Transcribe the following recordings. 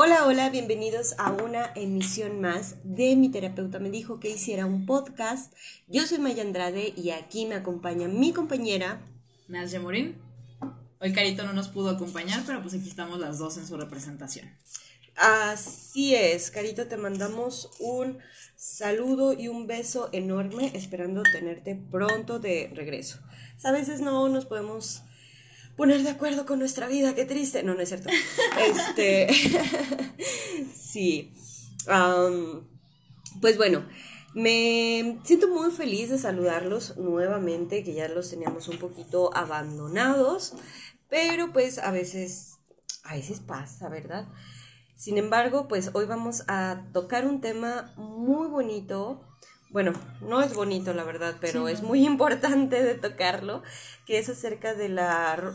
Hola, hola, bienvenidos a una emisión más de Mi terapeuta me dijo que hiciera un podcast. Yo soy Maya Andrade y aquí me acompaña mi compañera Nadia Morín. Hoy Carito no nos pudo acompañar, pero pues aquí estamos las dos en su representación. Así es, Carito, te mandamos un saludo y un beso enorme, esperando tenerte pronto de regreso. A veces no nos podemos poner de acuerdo con nuestra vida, qué triste. No, no es cierto. Este, sí. pues bueno, me siento muy feliz de saludarlos nuevamente, que ya los teníamos un poquito abandonados, pero pues a veces, a veces pasa, ¿verdad? Sin embargo, pues hoy vamos a tocar un tema muy bonito, bueno, no es bonito la verdad, pero es muy importante de tocarlo, que es acerca de la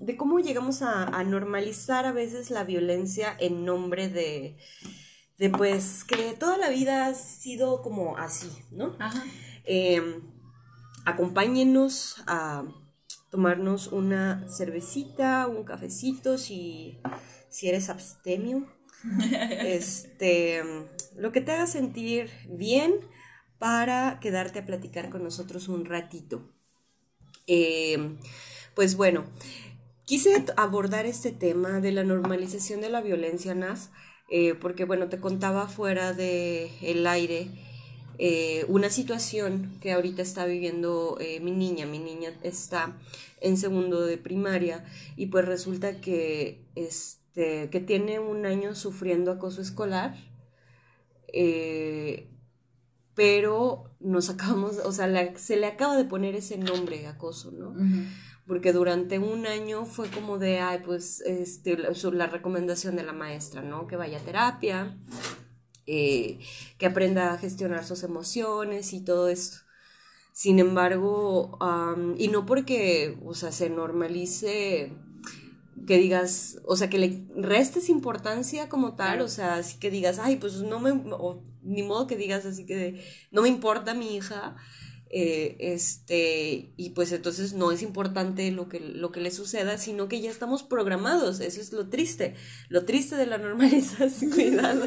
de cómo llegamos a, normalizar a veces la violencia en nombre de, de pues que toda la vida ha sido como así, ¿no? Ajá. Em, acompáñenos a tomarnos una cervecita, un cafecito, si, si eres abstemio. este, lo que te haga sentir bien para quedarte a platicar con nosotros un ratito. Eh, pues bueno, quise abordar este tema de la normalización de la violencia, Nas, eh, porque bueno, te contaba fuera del el aire eh, una situación que ahorita está viviendo mi niña. Mi niña está en segundo de primaria y pues resulta que, este, que tiene un año sufriendo acoso escolar pero nos acabamos, o sea, se le acaba de poner ese nombre acoso, ¿no? Porque durante un año fue como de, ay, pues, este, la, recomendación de la maestra, ¿no? Que vaya a terapia, eh, que aprenda a gestionar sus emociones y todo esto. Sin embargo, y no porque, o sea, se normalice que digas, o sea, que le restes importancia como tal, o sea, así que digas, ay, pues no me, ni modo que digas así que no me importa mi hija, eh, este, y pues entonces no es importante lo que, lo que le suceda, sino que ya estamos programados, eso es lo triste, lo triste de la normalización, cuidado,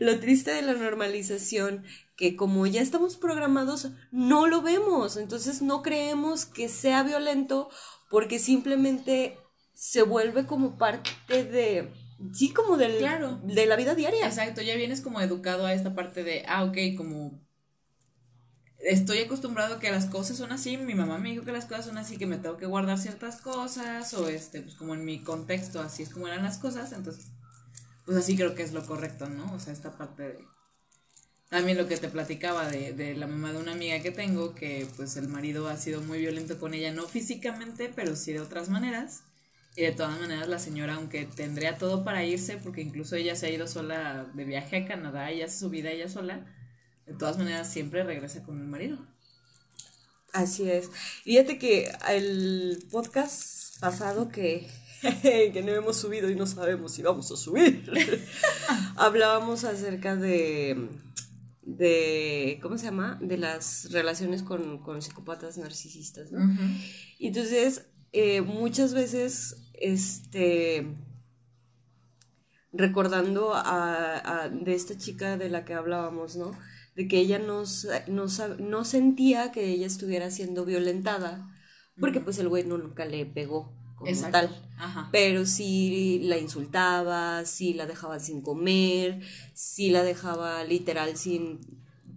lo triste de la normalización, que como ya estamos programados, no lo vemos, entonces no creemos que sea violento porque simplemente se vuelve como parte de, sí, como del, de la vida diaria. Exacto, ya vienes como educado a esta parte de, ah, ok, como estoy acostumbrado a que las cosas son así, mi mamá me dijo que las cosas son así, que me tengo que guardar ciertas cosas, o este, pues como en mi contexto, así es como eran las cosas, entonces, pues así creo que es lo correcto, ¿no? O sea, esta parte de... También lo que te platicaba de, de la mamá de una amiga que tengo, que pues el marido ha sido muy violento con ella, no físicamente, pero sí de otras maneras. Y de todas maneras la señora, aunque tendría todo para irse, porque incluso ella se ha ido sola de viaje a Canadá y hace su vida ella sola, de todas maneras siempre regresa con el marido. Así es. Fíjate que el podcast pasado que, que no hemos subido y no sabemos si vamos a subir, hablábamos acerca de, de, ¿cómo se llama? De las relaciones con, con psicópatas narcisistas, ¿no? Entonces, eh, muchas veces este, recordando a, de esta chica de la que hablábamos, ¿no? De que ella no, no, sentía que ella estuviera siendo violentada, porque pues el güey nunca le pegó como tal. Pero sí la insultaba, sí la dejaba sin comer, sí la dejaba literal sin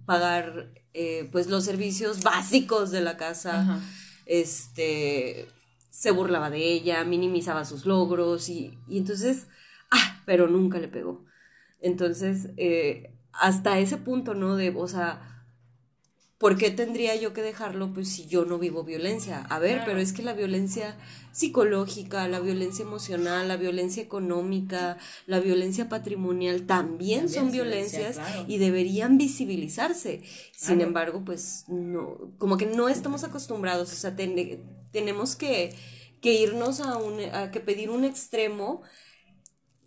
pagar eh, pues los servicios básicos de la casa. Este se burlaba de ella, minimizaba sus logros y, entonces, ah, pero nunca le pegó. Entonces, eh, hasta ese punto, ¿no? De, o sea, ¿por qué tendría yo que dejarlo pues si yo no vivo violencia? A ver, pero es que la violencia psicológica, la violencia emocional, la violencia económica, la violencia patrimonial también, son violencias y deberían visibilizarse. Sin embargo, pues no, como que no estamos acostumbrados, o sea, tenemos que, irnos a, un, a que pedir un extremo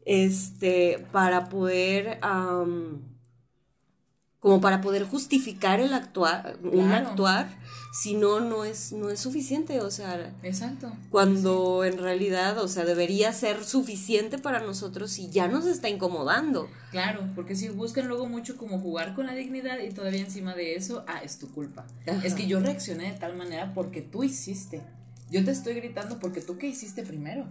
este, para poder como para poder justificar el actuar, un actuar, si no, no es, no es suficiente, o sea, Exacto. cuando en realidad, o sea, debería ser suficiente para nosotros y ya nos está incomodando. Claro, porque si buscan luego mucho como jugar con la dignidad y todavía encima de eso, ah, es tu culpa. Es que yo reaccioné de tal manera porque tú hiciste. Yo te estoy gritando porque tú qué hiciste primero.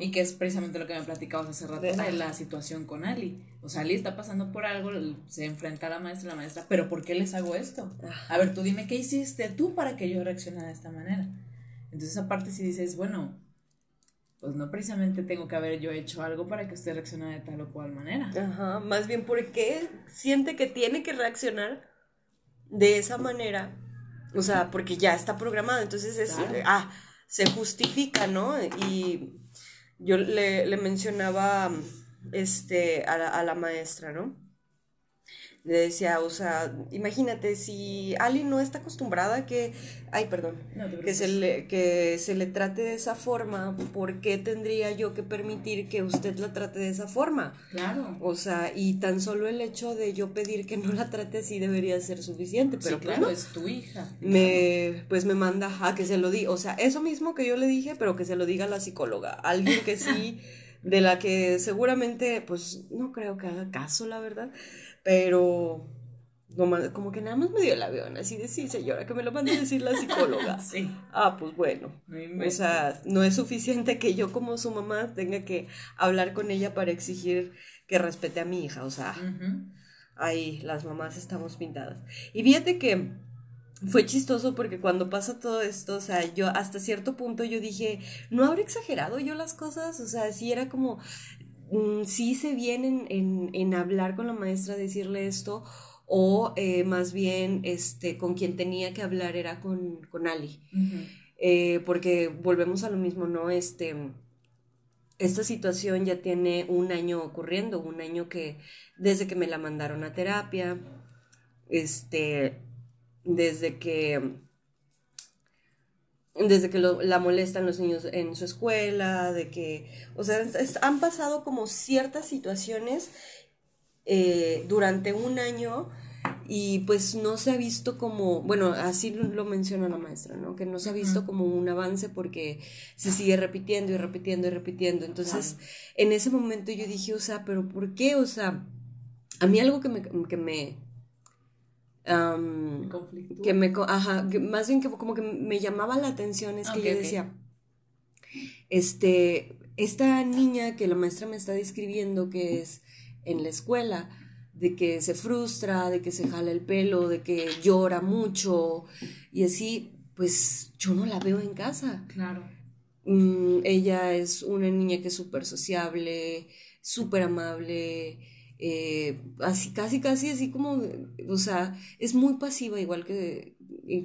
Y que es precisamente lo que me platicabas hace rato de, la situación con Ali. O sea, Ali está pasando por algo, se enfrenta a la maestra, la maestra, pero ¿por qué les hago esto? A ver, tú dime qué hiciste tú para que yo reaccionara de esta manera. Entonces, aparte, si dices, bueno, pues no precisamente tengo que haber yo hecho algo para que usted reaccione de tal o cual manera. Ajá, más bien porque siente que tiene que reaccionar de esa manera o sea, porque ya está programado, entonces es, ah, se justifica, ¿no? Y yo le, le mencionaba este, a, la, a la maestra, ¿no? Le decía, o sea, imagínate, si Ali no está acostumbrada a que, ay, perdón, que, se le, que se le trate de esa forma, ¿por qué tendría yo que permitir que usted la trate de esa forma? Claro. O sea, y tan solo el hecho de yo pedir que no la trate así debería ser suficiente, pero pues claro, es tu hija. Me, pues me manda a que se lo diga, o sea, eso mismo que yo le dije, pero que se lo diga la psicóloga, alguien que sí, de la que seguramente, pues no creo que haga caso, la verdad pero como que nada más me dio el avión, así de sí, señora, que me lo mande a decir la psicóloga. sí. Ah, pues bueno. o sea, no es suficiente que yo como su mamá tenga que hablar con ella para exigir que respete a mi hija, o sea, ahí las mamás estamos pintadas. Y fíjate que fue chistoso porque cuando pasa todo esto, o sea, yo hasta cierto punto yo dije, no habré exagerado yo las cosas, o sea, sí era como, Mm, sí se vienen en, hablar con la maestra, decirle esto, o eh, más bien este, con quien tenía que hablar era con, con Ali. Eh, porque volvemos a lo mismo, ¿no? Este, esta situación ya tiene un año ocurriendo, un año que desde que me la mandaron a terapia, este, desde que desde que la molestan los niños en su escuela, de que, o sea, han pasado como ciertas situaciones eh, durante un año y pues no se ha visto como, bueno, así lo menciona la maestra, ¿no? Que no se ha visto como un avance porque se sigue repitiendo y repitiendo y repitiendo. Entonces, en ese momento yo dije, o sea, pero ¿por qué? O sea, a mí algo que me, que me que me, ajá, más bien que como que me llamaba la atención es que yo decía, este, esta niña que la maestra me está describiendo que es en la escuela, de que se frustra, de que se jala el pelo, de que llora mucho y así, pues yo no la veo en casa. Claro. Mm, ella es una niña que es súper sociable, súper amable, eh, así casi casi así como, o sea, es muy pasiva igual que,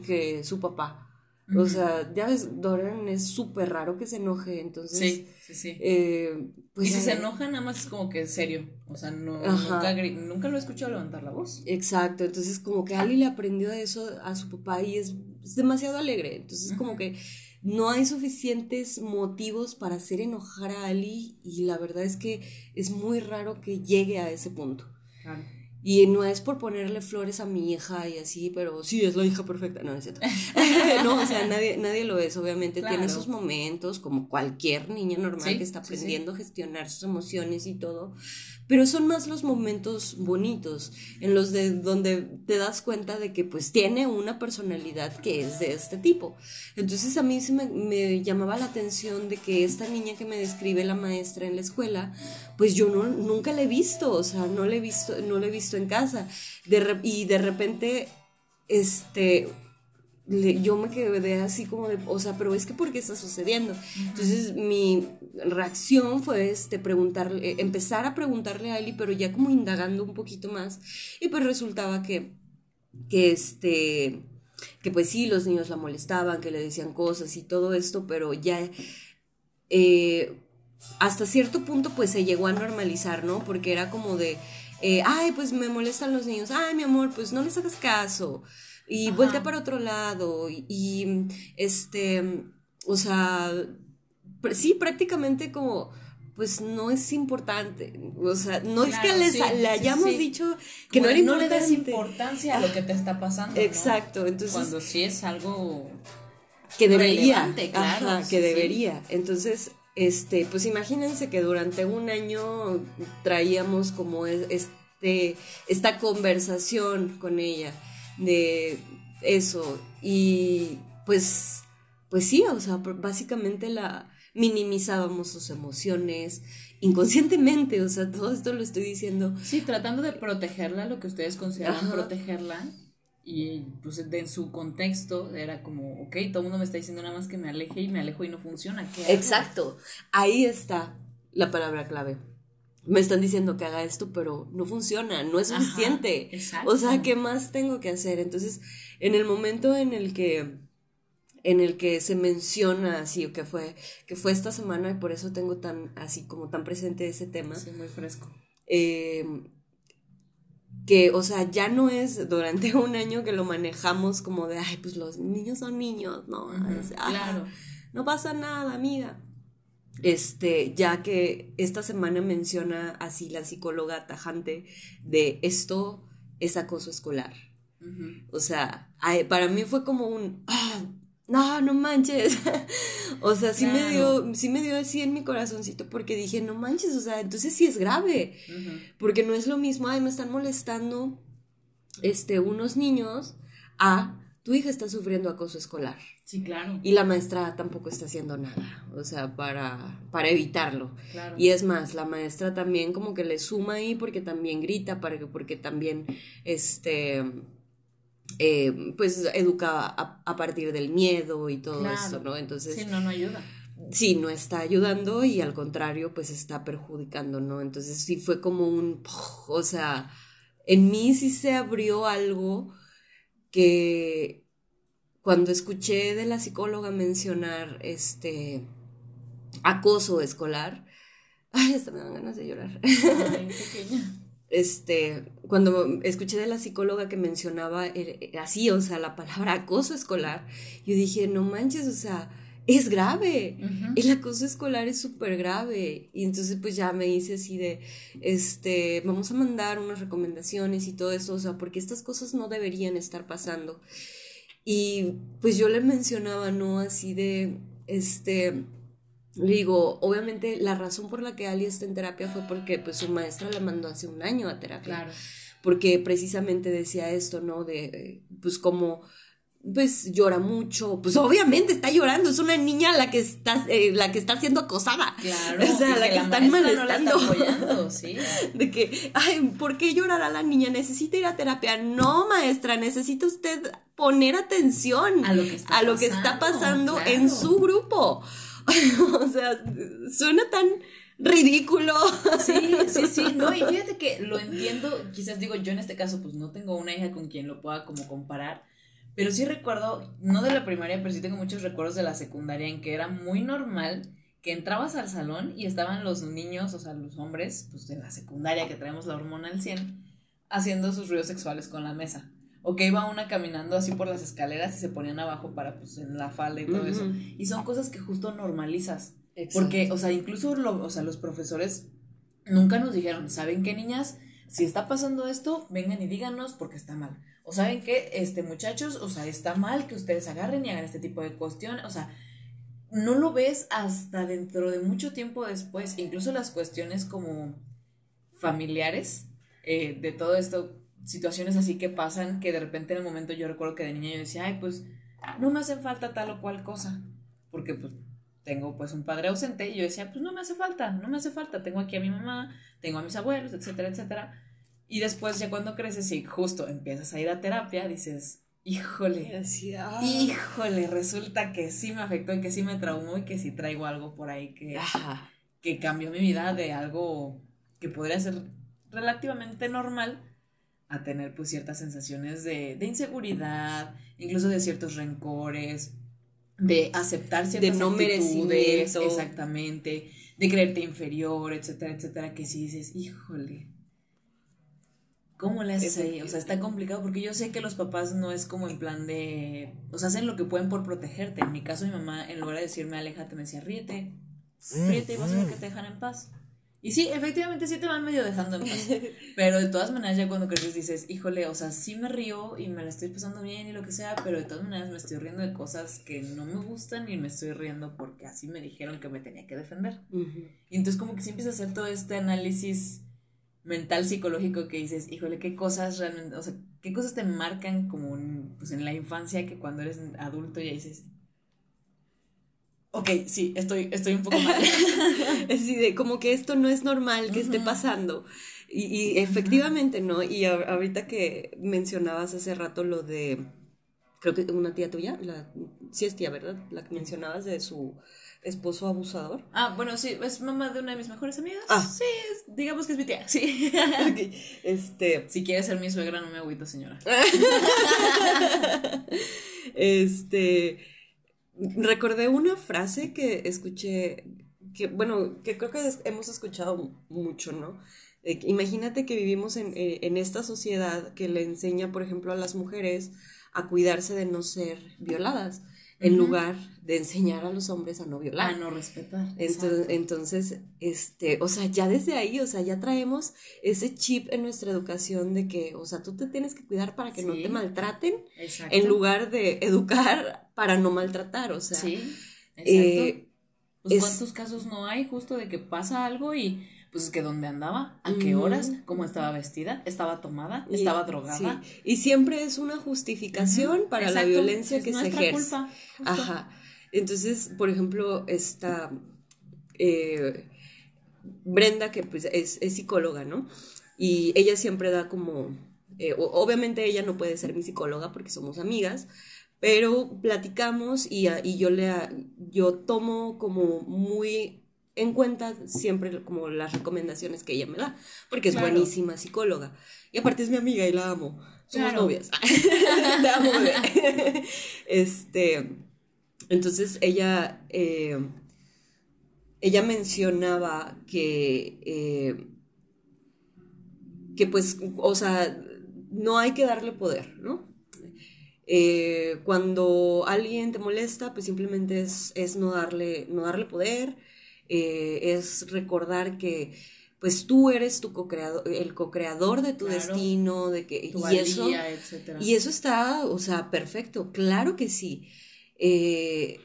que su papá. O sea, ya ves, Dorian es súper raro que se enoje, entonces... Sí, sí, sí. Eh, pues, y si se enoja, nada más es como que es serio. O sea, no, nunca, nunca, lo he escuchado levantar la voz. Exacto, entonces como que Ali le aprendió eso a su papá y es, demasiado alegre. Entonces como que no hay suficientes motivos para hacer enojar a Ali y la verdad es que es muy raro que llegue a ese punto. Y no es por ponerle flores a mi hija y así, pero sí, es la hija perfecta. No, es cierto. no, o sea, nadie, nadie lo es, obviamente. Tiene sus momentos, como cualquier niña normal que está aprendiendo a gestionar sus emociones y todo pero son más los momentos bonitos, en los de donde te das cuenta de que pues tiene una personalidad que es de este tipo. Entonces a mí se me, llamaba la atención de que esta niña que me describe la maestra en la escuela, pues yo no, nunca la he visto, o sea, no la he visto, no la he visto en casa. y de repente, este, yo me quedé así como de, o sea, pero es que ¿por qué está sucediendo? Entonces mi reacción fue este, preguntarle, empezar a preguntarle a Eli, pero ya como indagando un poquito más, y pues resultaba que, que este, que pues sí, los niños la molestaban, que le decían cosas y todo esto, pero ya... Eh, hasta cierto punto pues se llegó a normalizar, ¿no? Porque era como de, eh, ay, pues me molestan los niños, ay, mi amor, pues no les hagas caso, y vuelta para otro lado y, este, o sea, sí, prácticamente como pues no es importante. O sea, no es que les, sí, le hayamos sí. dicho que no era de no le importante. des importancia a lo que te está pasando. ¿no? Exacto, entonces Cuando sí es algo. que debería, claro, ajá, sí, que debería. Entonces, este, pues imagínense que durante un año traíamos como es- este, esta conversación con ella de eso y pues, pues sí, o sea, básicamente la minimizábamos sus emociones inconscientemente, o sea, todo esto lo estoy diciendo Sí, tratando de protegerla, lo que ustedes consideran Ajá. protegerla. Y pues en su contexto era como, ok, todo el mundo me está diciendo nada más que me aleje y me alejo y no funciona. Exacto. Ahí está la palabra clave. Me están diciendo que haga esto, pero no funciona, no es suficiente. O sea, ¿qué más tengo que hacer? Entonces, en el momento en el que en el que se menciona así o que fue que fue esta semana y por eso tengo tan así como tan presente ese tema Sí, muy fresco. eh, que, o sea, ya no es durante un año que lo manejamos como de, ay, pues los niños son niños, ¿no? Claro. No pasa nada, amiga. Este, ya que esta semana menciona así la psicóloga tajante de esto es acoso escolar. O sea, para mí fue como un, "Ah, no, no manches. o sea, sí me dio, sí me dio así en mi corazoncito porque dije, no manches, o sea, entonces sí es grave. Porque no es lo mismo, ay, me están molestando este, unos niños a tu hija está sufriendo acoso escolar. Sí, claro. Y la maestra tampoco está haciendo nada, o sea, para, para evitarlo. claro. Y es más, la maestra también como que le suma ahí porque también grita, para que- porque también, este, eh, pues educa a, a partir del miedo y todo Claro. esto, ¿no? Entonces, Sí, no, no ayuda. sí, no está ayudando y al contrario, pues está perjudicando, ¿no? Entonces sí fue como un, o sea, en mí sí se abrió algo que cuando escuché de la psicóloga mencionar este acoso escolar, ay, hasta me dan ganas de llorar. Ay. Este, cuando escuché de la psicóloga que mencionaba el- así, o sea, la palabra acoso escolar, yo dije, no manches, o sea, es grave. El acoso escolar es súper grave. Y entonces pues ya me hice así de, este, vamos a mandar unas recomendaciones y todo eso, o sea, porque estas cosas no deberían estar pasando. Y pues yo le mencionaba, ¿no? Así de, este, le digo, obviamente la razón por la que Ali está en terapia fue porque pues su maestra la mandó hace un año a terapia Claro. porque precisamente decía esto, ¿no? De, pues como, pues llora mucho, pues obviamente está llorando, es una niña la que está, eh, la que está siendo acosada. Claro. O sea, la que, están maestra no la está molestando. apoyando, sí. De que, ay, ¿por qué llorará la niña? Necesita ir a terapia. No, maestra, necesita usted poner atención A lo que está a lo que está pasando, pasando claro. en su grupo. o sea, suena tan ridículo. Sí, sí, sí, no, y fíjate que lo entiendo, quizás digo, yo en este caso pues no tengo una hija con quien lo pueda como comparar, pero sí recuerdo, no de la primaria, pero sí tengo muchos recuerdos de la secundaria en que era muy normal que entrabas al salón y estaban los niños, o sea, los hombres, pues de la secundaria que traemos la hormona al 100, haciendo sus ruidos sexuales con la mesa. O que iba una caminando así por las escaleras y se ponían abajo para pues en la falda y todo eso. Y son cosas que justo normalizas. Porque, o sea, incluso lo- o sea, los profesores nunca nos dijeron, ¿saben qué, niñas? Si está pasando esto, vengan y díganos porque está mal. O saben qué, este, muchachos, o sea, está mal que ustedes agarren y hagan este tipo de cuestiones. O sea, no lo ves hasta dentro de mucho tiempo después. Incluso las cuestiones como familiares eh, de todo esto, situaciones así que pasan, que de repente en el momento yo recuerdo que de niña yo decía, ay, pues no me hacen falta tal o cual cosa. Porque pues tengo pues un padre ausente y yo decía, pues no me hace falta, no me hace falta, tengo aquí a mi mamá, tengo a mis abuelos, etcétera, etcétera. Y después ya cuando creces y justo empiezas a ir a terapia, dices, híjole, ah. híjole, resulta que sí me afectó y que sí me traumó y que sí traigo algo por ahí que, Ajá. que cambió mi vida de algo que podría ser relativamente normal a tener pues ciertas sensaciones de, de inseguridad, incluso de ciertos rencores, de aceptar ciertas no actitudes, merecimiento. exactamente, de creerte inferior, etcétera, etcétera, que si dices, híjole, ¿cómo le haces ahí? O sea, está complicado porque yo sé que los papás no es como en plan de, o sea, hacen lo que pueden por protegerte. En mi caso, mi mamá, en lugar de decirme, aléjate, me decía, ríete, fríete y vas a ver que te dejan en paz. Y sí, efectivamente sí te van medio dejando en paz. Pero de todas maneras ya cuando creces dices, híjole, o sea, sí me río y me la estoy pasando bien y lo que sea, pero de todas maneras me estoy riendo de cosas que no me gustan y me estoy riendo porque así me dijeron que me tenía que defender. Y entonces como que sí empiezas a hacer todo este análisis mental psicológico que dices, híjole, qué cosas realmente, o sea, qué cosas te marcan como en, pues en la infancia que cuando eres adulto ya dices, Ok, sí, estoy, estoy un poco mal. Así de, como que esto no es normal que esté pasando. Y, y efectivamente, ¿no? Y ahorita que mencionabas hace rato lo de, creo que una tía tuya, la, sí es tía, ¿verdad? La que mencionabas de su esposo abusador. Ah, bueno, sí, es mamá de una de mis mejores amigas. Ah. Sí, digamos que es mi tía, sí. Este... Si quiere ser mi suegra, no me agüito, señora. este recordé una frase que escuché, que bueno, que creo que hemos escuchado mucho, ¿no? imagínate que vivimos en, eh, en, esta sociedad que le enseña, por ejemplo, a las mujeres a cuidarse de no ser violadas en lugar de enseñar a los hombres a no violar. A no respetar. Entonces, entonces, este, o sea, ya desde ahí, o sea, ya traemos ese chip en nuestra educación de que, o sea, tú te tienes que cuidar para que no te maltraten, en lugar de educar para no maltratar, o sea. Sí, exacto. Eh, pues, ¿Cuántos casos no hay justo de que pasa algo y pues es que dónde andaba, a qué horas, cómo estaba vestida, estaba tomada, estaba drogada. Y siempre es una justificación para la violencia que se ejerce. Culpa, Ajá. Entonces, por ejemplo, esta eh, Brenda, que pues es, psicóloga, ¿no? Y ella siempre da como, eh, obviamente ella no puede ser mi psicóloga porque somos amigas, pero platicamos y, y yo le yo tomo como muy en cuenta siempre como las recomendaciones que ella me da, porque es buenísima psicóloga. Y aparte es mi amiga y la amo. Somos novias. Te amo, este, entonces ella, eh, ella mencionaba que, eh, que pues, o sea, no hay que darle poder, ¿no? Eh, cuando alguien te molesta, pues simplemente es, es no, darle, no darle poder, eh, es recordar que pues tú eres tu co-creador, el co-creador de tu destino, de que y eso y eso está, o sea, perfecto, claro que sí. Eh,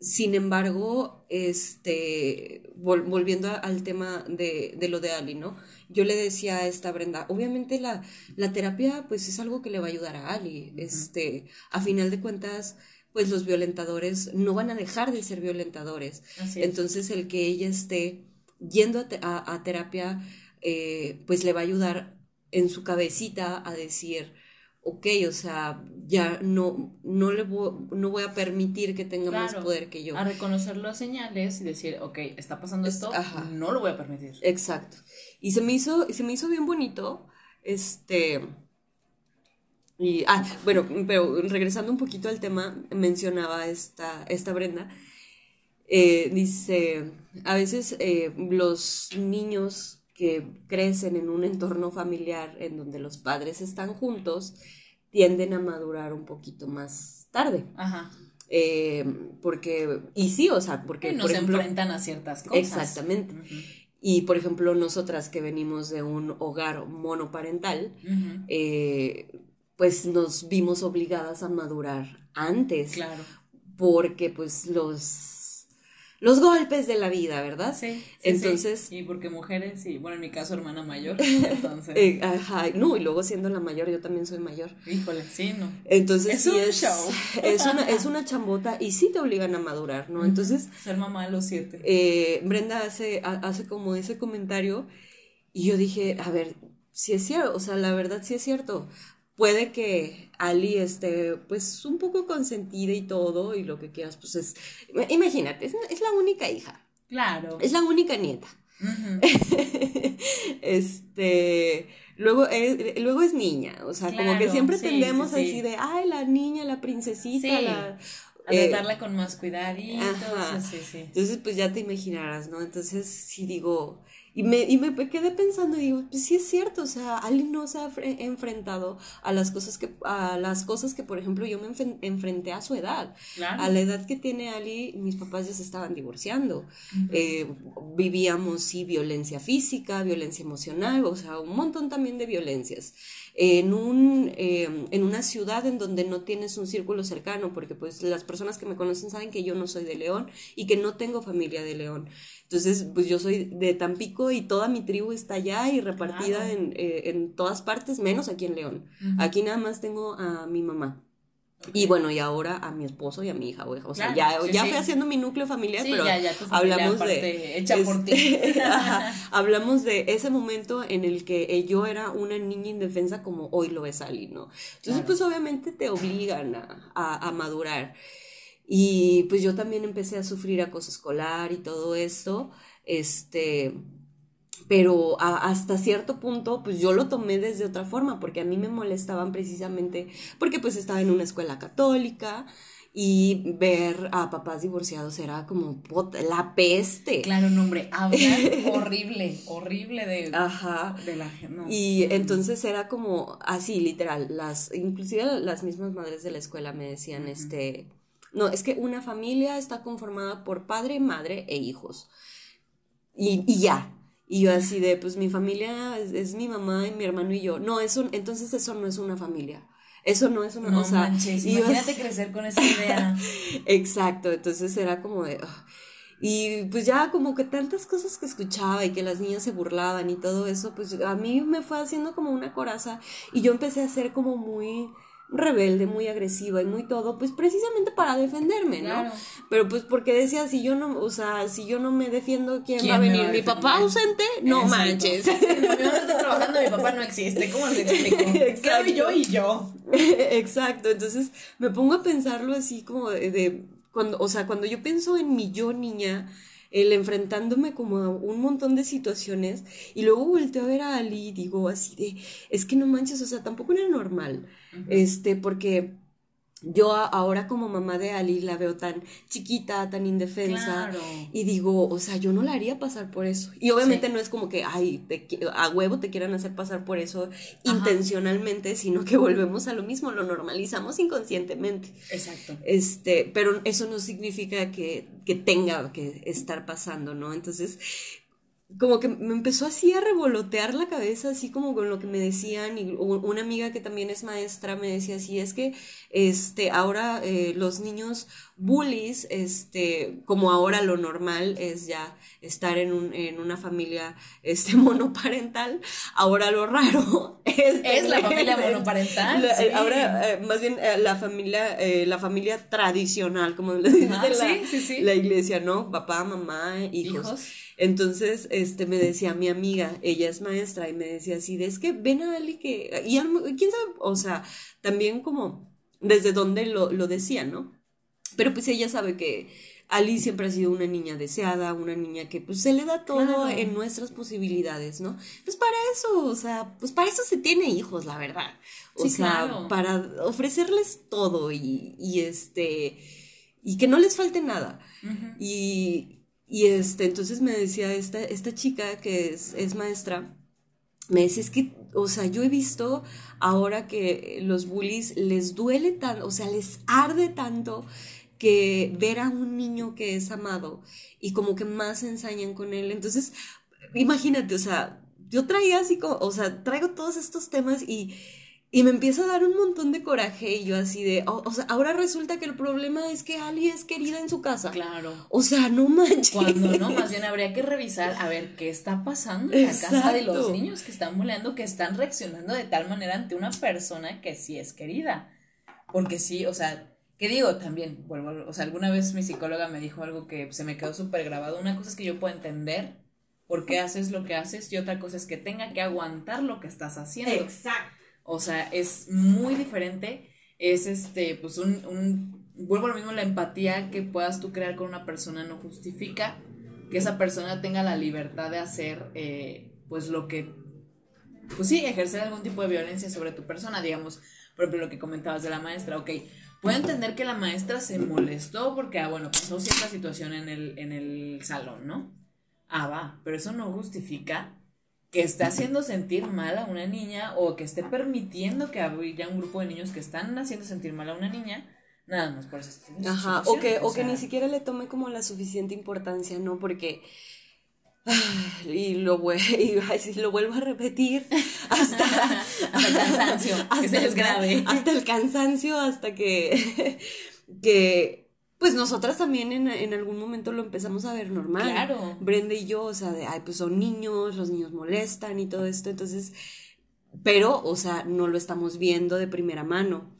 sin embargo, este, volviendo al tema de, lo de Ali, ¿no? Yo le decía a esta Brenda, obviamente la, la terapia, pues es algo que le va a ayudar a Ali. Este, a final de cuentas, pues los violentadores no van a dejar de ser violentadores. Entonces el que ella esté yendo a, terapia, eh, pues le va a ayudar en su cabecita a decir, ok, o sea, ya no, no le voy, no voy a permitir que tenga más poder que yo. A reconocer las señales y decir, ok, está pasando esto, no lo voy a permitir. Exacto. Y se me hizo, se me hizo bien bonito, este, y, ah, bueno, pero regresando un poquito al tema, mencionaba esta, esta Brenda, eh, dice, a veces eh, los niños que crecen en un entorno familiar en donde los padres están juntos, tienden a madurar un poquito más tarde. Ajá. Eh, porque, y sí, o sea, porque... no se enfrentan a ciertas cosas. Exactamente. Y por ejemplo, nosotras que venimos de un hogar monoparental, pues nos vimos obligadas a madurar antes. Claro. Porque pues los los golpes de la vida, ¿verdad? Sí. entonces. Y porque mujeres, y bueno, en mi caso, hermana mayor. Entonces. Eh, ajá, no, y luego siendo la mayor, yo también soy mayor. Híjole, sí, no. Entonces, es un es, show. Es una, es una chambota y sí te obligan a madurar, ¿no? Entonces. Ser mamá a los siete. Eh, Brenda hace, hace como ese comentario y yo dije, a ver, si es cierto, o sea, la verdad sí es cierto puede que Ali esté pues un poco consentida y todo y lo que quieras, pues es, imagínate, es, la única hija. Claro. Es la única nieta. este, luego es, luego es niña, o sea, como que siempre tendemos así de, ay, la niña, la princesita, la... A tratarla con más cuidadito. Entonces, pues ya te imaginarás, ¿no? Entonces, sí digo, Y me, y me quedé pensando y digo, pues sí es cierto, o sea, Ali no se ha enfrentado a las cosas que, a las cosas que, por ejemplo, yo me enfrenté a su edad. A la edad que tiene Ali, mis papás ya se estaban divorciando. Eh, vivíamos, sí, violencia física, violencia emocional, o sea, un montón también de violencias en, un, em, en una ciudad en donde no tienes un círculo cercano, porque pues las personas que me conocen saben que yo no soy de León y que no tengo familia de León. Entonces, pues yo soy de Tampico y toda mi tribu está allá y repartida en, eh, en, todas partes, menos aquí en León. Aquí nada más tengo a mi mamá. Y bueno, y ahora a mi esposo y a mi hija, o sea, ya, ya fui haciendo mi núcleo familiar, pero hablamos de hecha por ti. hablamos de ese momento en el que yo era una niña indefensa como hoy lo es Ali, ¿no? Entonces, pues obviamente te obligan a, a, a, madurar. Y pues yo también empecé a sufrir acoso escolar y todo esto, este, pero hasta cierto punto, pues yo lo tomé desde otra forma, porque a mí me molestaban precisamente porque pues estaba en una escuela católica y ver a papás divorciados era como la peste. Claro, no, hombre, hablar horrible, horrible de, Ajá. de la gente. Y entonces era como así, literal, las, inclusive las mismas madres de la escuela me decían, este, no, es que una familia está conformada por padre, madre e hijos. Y, y ya, y yo así de, pues mi familia es, mi mamá y mi hermano y yo. No, eso, entonces eso no es una familia. Eso no es una no, imagínate crecer con esa idea. Exacto, entonces era como de... y pues ya como que tantas cosas que escuchaba y que las niñas se burlaban y todo eso, pues a mí me fue haciendo como una coraza y yo empecé a ser como muy rebelde, muy agresiva y muy todo, pues precisamente para defenderme, ¿no? Pero pues porque decía, si yo no, o sea, si yo no me defiendo, ¿quién, va a venir? ¿Mi papá ausente? No manches. mi mamá está trabajando, mi papá no existe, ¿cómo se explico? Exacto. yo y yo. Exacto, entonces me pongo a pensarlo así como de, cuando, o sea, cuando yo pienso en mi yo niña, el enfrentándome como a un montón de situaciones y luego volteo a ver a Ali y digo así de, es que no manches, o sea, tampoco era normal, este, porque yo ahora como mamá de Ali la veo tan chiquita, tan indefensa y digo, o sea, yo no la haría pasar por eso. Y obviamente no es como que, ay, a huevo te quieran hacer pasar por eso intencionalmente, sino que volvemos a lo mismo, lo normalizamos inconscientemente. Exacto. Este, pero eso no significa que, que tenga que estar pasando, ¿no? Entonces, como que me empezó así a revolotear la cabeza, así como con lo que me decían, y una amiga que también es maestra me decía así, es que este, ahora eh, los niños bullies, este, como ahora lo normal es ya estar en, un, en una familia este, monoparental, ahora lo raro es... Es la familia monoparental. Ahora, eh, más bien, eh, la familia, la familia tradicional, como le dice la, la, iglesia, ¿no? Papá, mamá, hijos. Entonces, este, me decía mi amiga, ella es maestra, y me decía así, es que ven a Ali que, y quién sabe, o sea, también como desde dónde lo, lo decía, ¿no? Pero pues ella sabe que Ali siempre ha sido una niña deseada, una niña que pues se le da todo en nuestras posibilidades, ¿no? Pues para eso, o sea, pues para eso se tiene hijos, la verdad. O sea, para ofrecerles todo y, y este, y que no les falte nada. Y, y este, entonces me decía esta, esta chica que es, es maestra, me decía, es que, o sea, yo he visto ahora que los bullies les duele tanto, o sea, les arde tanto que ver a un niño que es amado y como que más se ensañan con él. Entonces, imagínate, o sea, yo traía así como, o sea, traigo todos estos temas y y me empieza a dar un montón de coraje y yo así de, o sea, ahora resulta que el problema es que Ali es querida en su casa. Claro. O sea, no manches. Cuando no, más bien habría que revisar a ver qué está pasando en la casa de los niños que están moleando, que están reaccionando de tal manera ante una persona que sí es querida. Porque sí, o sea, ¿qué digo? También, vuelvo, o sea, alguna vez mi psicóloga me dijo algo que se me quedó súper grabado. Una cosa es que yo puedo entender por qué haces lo que haces y otra cosa es que tenga que aguantar lo que estás haciendo. Exacto. O sea, es muy diferente. Es este, pues un, un, vuelvo a lo mismo, la empatía que puedas tú crear con una persona no justifica que esa persona tenga la libertad de hacer, eh, pues lo que, pues sí, ejercer algún tipo de violencia sobre tu persona, digamos, por ejemplo, lo que comentabas de la maestra, ok, puedo entender que la maestra se molestó porque, ah, bueno, pasó cierta situación en el, en el salón, ¿no? Ah, va, pero eso no justifica que esté haciendo sentir mal a una niña o que esté permitiendo que haya un grupo de niños que están haciendo sentir mal a una niña, nada más por eso. Ajá, o que, o, que ni siquiera le tome como la suficiente importancia, ¿no? Porque y lo, y, lo vuelvo a repetir hasta, hasta el cansancio, hasta, que grave. Hasta el cansancio, hasta que, que pues nosotras también en, en, algún momento lo empezamos a ver normal. Claro. Brenda y yo, o sea, de, ay, pues son niños, los niños molestan y todo esto, entonces, pero, o sea, no lo estamos viendo de primera mano.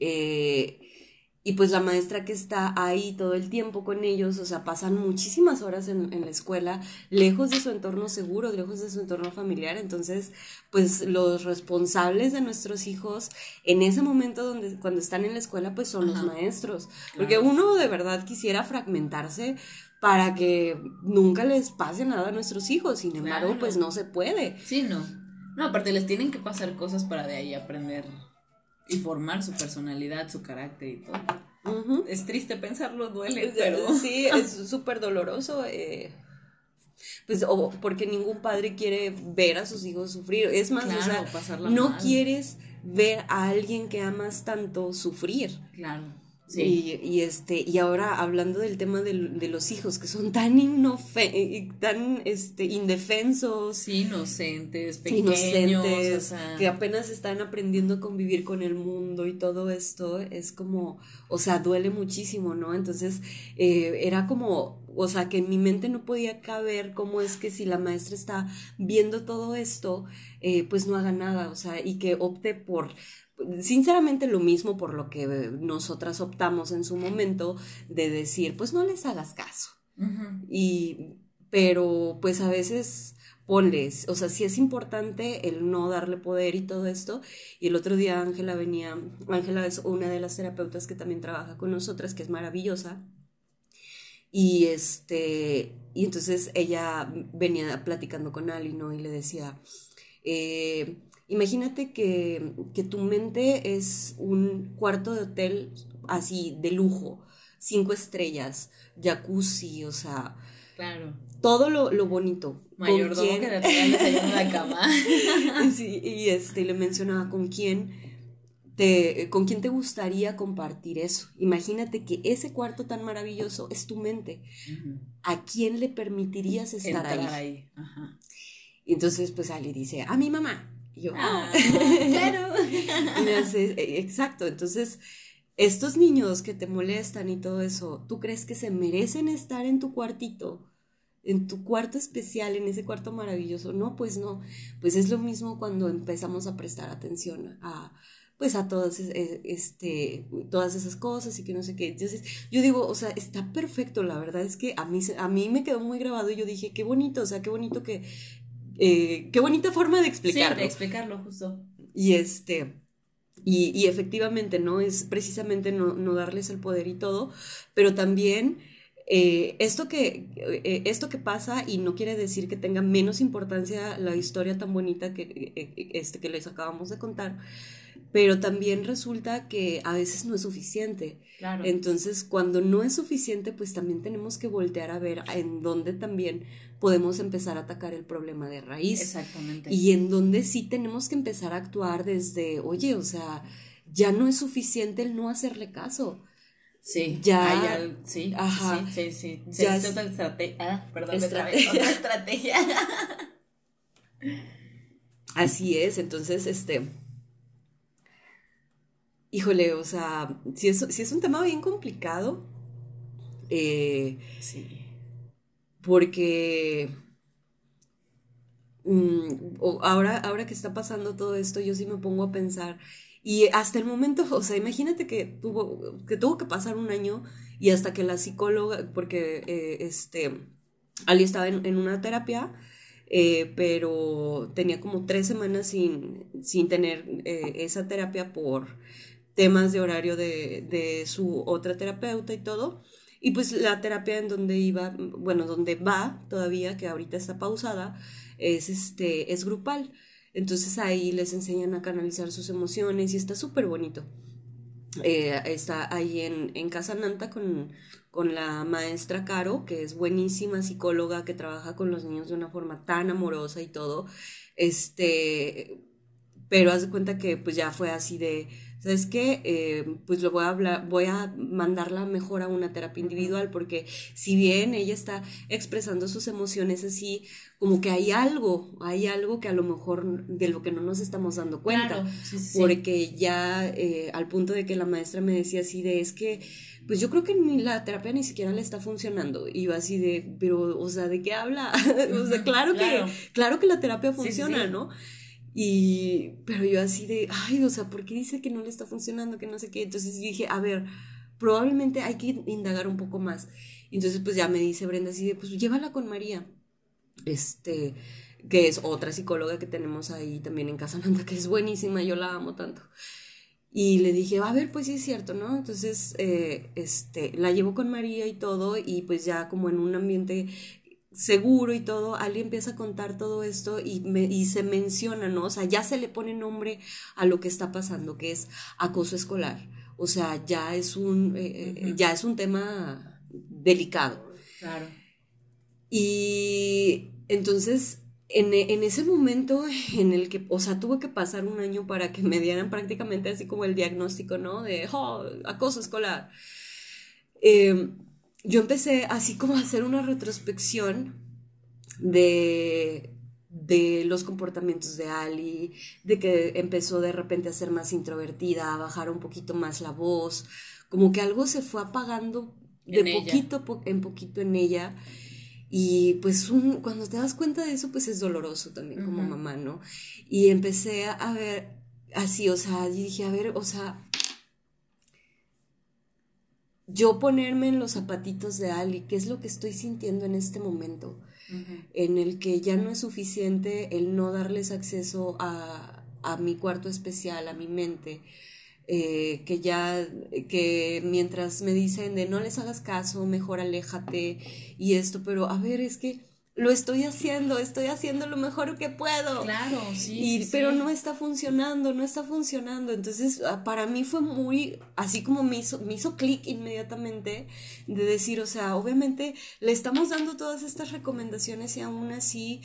eh, y pues la maestra que está ahí todo el tiempo con ellos, o sea, pasan muchísimas horas en, en, la escuela, lejos de su entorno seguro, lejos de su entorno familiar. Entonces, pues los responsables de nuestros hijos en ese momento donde cuando están en la escuela, pues son los maestros. Porque uno de verdad quisiera fragmentarse para que nunca les pase nada a nuestros hijos. Sin embargo, pues no se puede. Sí, no. No, aparte les tienen que pasar cosas para de ahí aprender y formar su personalidad, su carácter y todo. Es triste pensarlo, duele, pero... Sí, es súper doloroso. Eh, pues, o porque ningún padre quiere ver a sus hijos sufrir. Es más, o sea, no quieres ver a alguien que amas tanto sufrir. Claro. Sí. Y, este, y ahora hablando del tema de, de los hijos que son tan inofe tan este, indefensos. inocentes, pequeños. que apenas están aprendiendo a convivir con el mundo y todo esto, es como, o sea, duele muchísimo, ¿no? Entonces, eh, era como, o sea, que en mi mente no podía caber cómo es que si la maestra está viendo todo esto, eh, pues no haga nada, o sea, y que opte por sinceramente lo mismo por lo que nosotras optamos en su momento de decir, pues no les hagas caso. Y, pero pues a veces ponles, o sea, sí es importante el no darle poder y todo esto. Y el otro día Ángela venía, Ángela es una de las terapeutas que también trabaja con nosotras, que es maravillosa. Y este, y entonces ella venía platicando con Ali, ¿no? Y le decía, eh, Imagínate que, tu mente es un cuarto de hotel así de lujo, cinco estrellas, jacuzzi, o sea. Claro. Todo lo, lo bonito. Mayordomo que te la cama. sí, y este, le mencionaba con quién te, con quién te gustaría compartir eso. Imagínate que ese cuarto tan maravilloso es tu mente. ¿A quién le permitirías estar ahí? Y entonces, pues Ali dice, a mi mamá. Y yo, ah, claro. Eh, exacto, entonces, estos niños que te molestan y todo eso, ¿tú crees que se merecen estar en tu cuartito? en tu cuarto especial, en ese cuarto maravilloso. No, pues no. Pues es lo mismo cuando empezamos a prestar atención a pues a todas este todas esas cosas y que no sé qué. Entonces, yo digo, o sea, está perfecto, la verdad es que a mí a mí me quedó muy grabado y yo dije, qué bonito, o sea, qué bonito que eh, qué bonita forma de explicarlo. Sí, de explicarlo, justo. Y este. Y, y efectivamente, ¿no? Es precisamente no, no, darles el poder y todo, pero también eh, esto, que, eh, esto que pasa, y no quiere decir que tenga menos importancia la historia tan bonita que, este, que les acabamos de contar, pero también resulta que a veces no es suficiente. Claro. Entonces, cuando no es suficiente, pues también tenemos que voltear a ver en dónde también podemos empezar a atacar el problema de raíz. Exactamente. Y en donde sí tenemos que empezar a actuar desde, oye, o sea, ya no es suficiente el no hacerle caso. Sí, ya, sí, ajá, sí, sí, sí. Ya otra estrategia, ah, perdón, otra estrategia. Así es, entonces, este, híjole, o sea, si es, si es un tema bien complicado, eh, sí porque mm, ahora, ahora que está pasando todo esto, yo sí me pongo a pensar. Y hasta el momento, o sea, imagínate que tuvo que, tuvo que pasar un año y hasta que la psicóloga, porque eh, este, Ali estaba en, una terapia, eh, pero tenía como tres semanas sin, sin tener eh, esa terapia por temas de horario de, su otra terapeuta y todo. Y pues la terapia en donde iba, bueno, donde va todavía, que ahorita está pausada, es, este, es grupal. Entonces ahí les enseñan a canalizar sus emociones y está súper bonito. Eh, está ahí en, en Casa Nanta con, con la maestra Caro, que es buenísima psicóloga, que trabaja con los niños de una forma tan amorosa y todo, este, pero haz de cuenta que pues ya fue así de, ¿sabes qué? Eh, pues lo voy a hablar, voy a mandarla mejor a una terapia individual porque si bien ella está expresando sus emociones así, como que hay algo, hay algo que a lo mejor de lo que no nos estamos dando cuenta, porque ya eh, al punto de que la maestra me decía así de, es que pues yo creo que ni la terapia ni siquiera le está funcionando. Y yo así de, pero, o sea, ¿de qué habla? o sea, claro, que, claro que la terapia funciona, ¿no? Y, pero yo así de, ay, o sea, ¿por qué dice que no le está funcionando, que no sé qué? Entonces dije, a ver, probablemente hay que indagar un poco más. Entonces pues ya me dice Brenda así de, pues llévala con María, este, que es otra psicóloga que tenemos ahí también en Casa Nanda, que es buenísima, yo la amo tanto. Y le dije, a ver, pues sí es cierto, ¿no? Entonces, eh, este, la llevo con María y todo, y pues ya como en un ambiente seguro y todo, Ali empieza a contar todo esto y, me, y se menciona, ¿no? O sea, ya se le pone nombre a lo que está pasando, que es acoso escolar. O sea, ya es un, eh, eh, ya es un tema delicado. Claro. Y entonces, en, en, ese momento en el que, o sea, tuvo que pasar un año para que me dieran prácticamente así como el diagnóstico, ¿no? De, oh, acoso escolar. Eh, yo empecé así como a hacer una retrospección de, de los comportamientos de Ali, de que empezó de repente a ser más introvertida, a bajar un poquito más la voz, como que algo se fue apagando de poquito en poquito en ella. Y pues cuando te das cuenta de eso, pues es doloroso también como mamá, ¿no? Y empecé a ver así, o sea, y dije, a ver, o sea, yo ponerme en los zapatitos de Ali, qué es lo que estoy sintiendo en este momento, en el que ya no es suficiente el no darles acceso a, a mi cuarto especial, a mi mente, eh, que ya, que mientras me dicen de no les hagas caso, mejor aléjate y esto, pero a ver, es que lo estoy haciendo, estoy haciendo lo mejor que puedo. Claro, sí. pero no está funcionando, no está funcionando. Entonces, ah, para mí fue muy, así como me hizo, me hizo clic inmediatamente de decir, o sea, obviamente le estamos dando todas estas recomendaciones y aún así...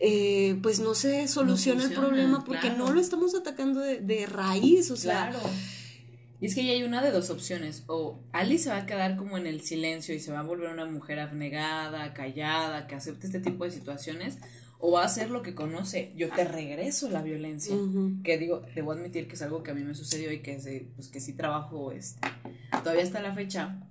Eh, pues no se soluciona el problema porque no lo estamos atacando de, de raíz, o sea, claro y es que ya hay una de dos opciones. O Alice se va a quedar como en el silencio y se va a volver una mujer abnegada, callada, que acepte este tipo de situaciones. O va a hacer lo que conoce. Yo te regreso la violencia. Que digo, debo admitir que es algo que a mí me sucedió y que, pues, que sí trabajo este, todavía hasta la fecha.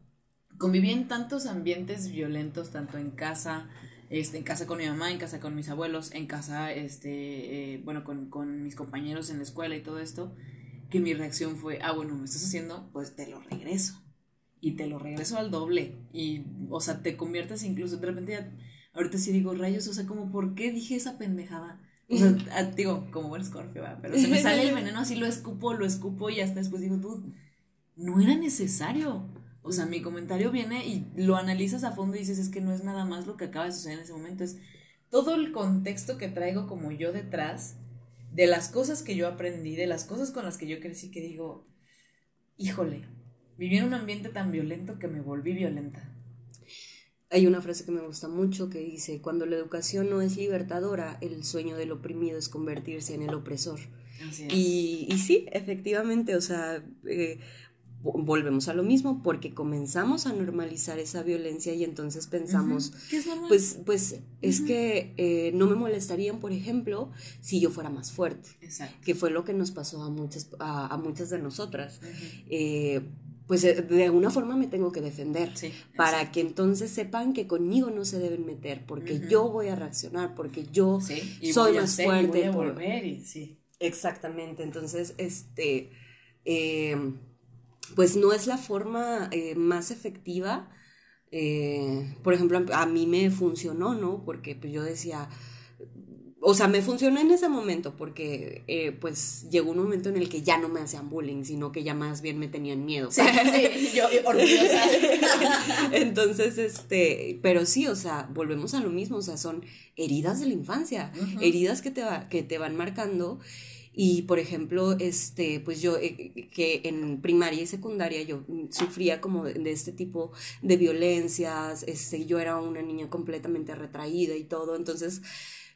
Conviví en tantos ambientes violentos, tanto en casa, este, en casa con mi mamá, en casa con mis abuelos, en casa, este, eh, bueno, con, con mis compañeros en la escuela y todo esto que mi reacción fue, ah, bueno, me estás haciendo, pues te lo regreso. Y te lo regreso al doble. Y, o sea, te conviertes incluso, de repente ya, ahorita sí digo, rayos, o sea, como, ¿por qué dije esa pendejada? O sea, ah, digo, como buen escorpio, pero se me sale el veneno así, lo escupo, lo escupo y hasta después digo, tú, no era necesario. O sea, mi comentario viene y lo analizas a fondo y dices, es que no es nada más lo que acaba de suceder en ese momento, es todo el contexto que traigo como yo detrás de las cosas que yo aprendí, de las cosas con las que yo crecí, que digo, híjole, viví en un ambiente tan violento que me volví violenta. Hay una frase que me gusta mucho que dice, cuando la educación no es libertadora, el sueño del oprimido es convertirse en el opresor. Así es. Y, y sí, efectivamente, o sea, eh, volvemos a lo mismo porque comenzamos a normalizar esa violencia y entonces pensamos, pues, pues es que eh, no me molestarían, por ejemplo, si yo fuera más fuerte, que fue lo que nos pasó a muchas, a, muchas de nosotras. Eh, pues eh, de alguna forma me tengo que defender para que entonces sepan que conmigo no se deben meter porque yo voy a reaccionar porque yo soy más fuerte exactamente entonces este pues no es la forma eh, más efectiva. Eh, por ejemplo, a mí me funcionó, ¿no? Porque pues yo decía, o sea, me funcionó en ese momento porque eh, pues llegó un momento en el que ya no me hacían bullying, sino que ya más bien me tenían miedo. Sí, yo orgullosa. Entonces, este, pero sí, o sea, volvemos a lo mismo, o sea, son heridas de la infancia, heridas que te, que te van marcando Y por ejemplo, este, pues yo, eh, que en primaria y secundaria yo sufría como de, este tipo de violencias, este, yo era una niña completamente retraída y todo. Entonces,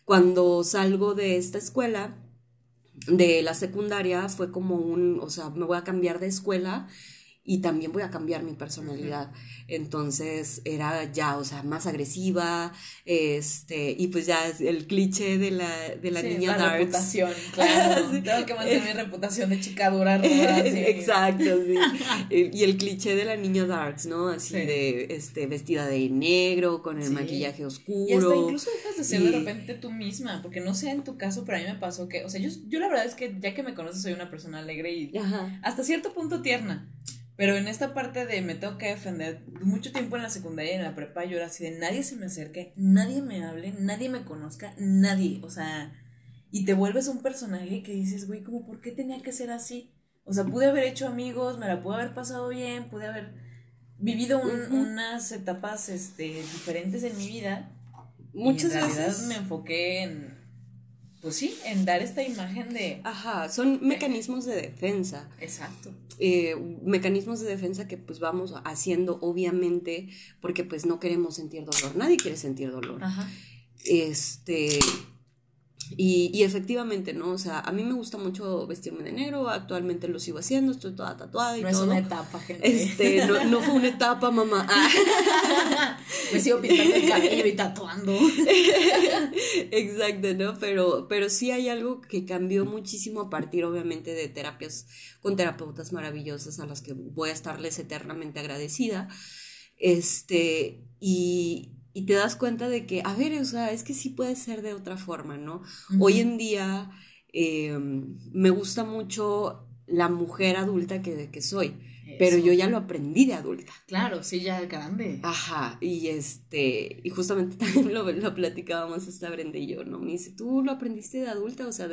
cuando salgo de esta escuela, de la secundaria, fue como un, o sea, me voy a cambiar de escuela y también voy a cambiar mi personalidad. Entonces era ya, o sea, más agresiva, este, y pues ya el cliché de la, de la niña la reputación, claro. Tengo que mantener mi reputación de chica dura, Exacto, sí. y el cliché de la niña darks, ¿no? Así de, este, vestida de negro, con el maquillaje oscuro. Y hasta incluso dejas de ser de repente tú misma, porque no sé en tu caso, pero a mí me pasó que, o sea, yo, yo la verdad es que ya que me conoces soy una persona alegre y hasta cierto punto tierna. Pero en esta parte de me tengo que defender, mucho tiempo en la secundaria y en la prepa yo era así de nadie se me acerque, nadie me hable, nadie me conozca, nadie, o sea, y te vuelves un personaje que dices, güey, como, ¿por qué tenía que ser así? O sea, pude haber hecho amigos, me la pude haber pasado bien, pude haber vivido unas etapas este, diferentes en mi vida. Muchas y en realidad me enfoqué en, pues sí, en dar esta imagen de... Ajá, son mecanismos de defensa. Exacto. Eh, mecanismos de defensa que pues vamos haciendo obviamente porque pues no queremos sentir dolor, nadie quiere sentir dolor. Ajá. Este, y, y, efectivamente, ¿no? O sea, a mí me gusta mucho vestirme de negro, actualmente lo sigo haciendo, estoy toda tatuada y no todo. No es una etapa, gente. Este, no, no fue una etapa, mamá. me sigo pintando el cabello y tatuando. Exacto, ¿no? Pero, pero sí hay algo que cambió muchísimo a partir, obviamente, de terapias con terapeutas maravillosas a las que voy a estarles eternamente agradecida. Este, y, y te das cuenta de que, a ver, o sea, es que sí puede ser de otra forma, ¿no? Hoy en día em, me gusta mucho la mujer adulta que, que soy. Pero yo ya lo aprendí de adulta. Claro, sí, ya de grande. Ajá, y este, y justamente también lo, lo platicábamos esta Brenda y yo, ¿no? Me dice, tú lo aprendiste de adulta, o sea,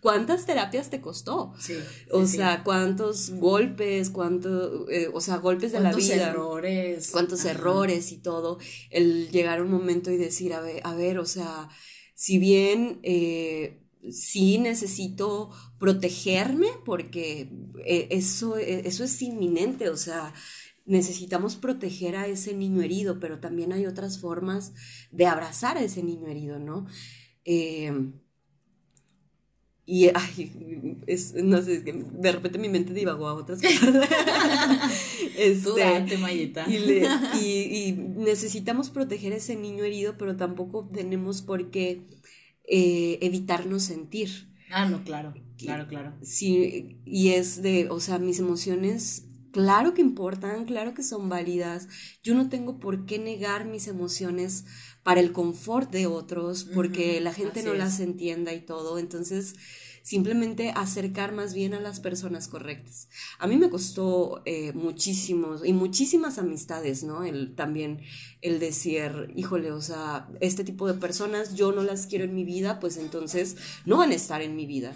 ¿cuántas terapias te costó? Sí. o sea, cuántos golpes, cuántos, eh, o sea, golpes de la vida. Cuántos errores. Cuántos errores y todo. El llegar a un momento y decir, a ver, a ver, o sea, si bien, eh, sí necesito protegerme porque eh, eso, eh, eso es inminente, o sea, necesitamos proteger a ese niño herido, pero también hay otras formas de abrazar a ese niño herido, ¿no? Eh, y ay, es, no sé, de repente mi mente divagó a otras cosas. este, y, y, necesitamos proteger a ese niño herido, pero tampoco tenemos por qué eh, evitarnos sentir. Ah, no, claro, claro, claro. Sí, y es de, o sea, mis emociones, claro que importan, claro que son válidas. Yo no tengo por qué negar mis emociones para el confort de otros, porque la gente no las entienda y todo. Entonces, simplemente acercar más bien a las personas correctas. A mí me costó eh, muchísimos y muchísimas amistades, ¿no? El, también el decir, híjole, o sea, este tipo de personas yo no las quiero en mi vida, pues entonces no van a estar en mi vida.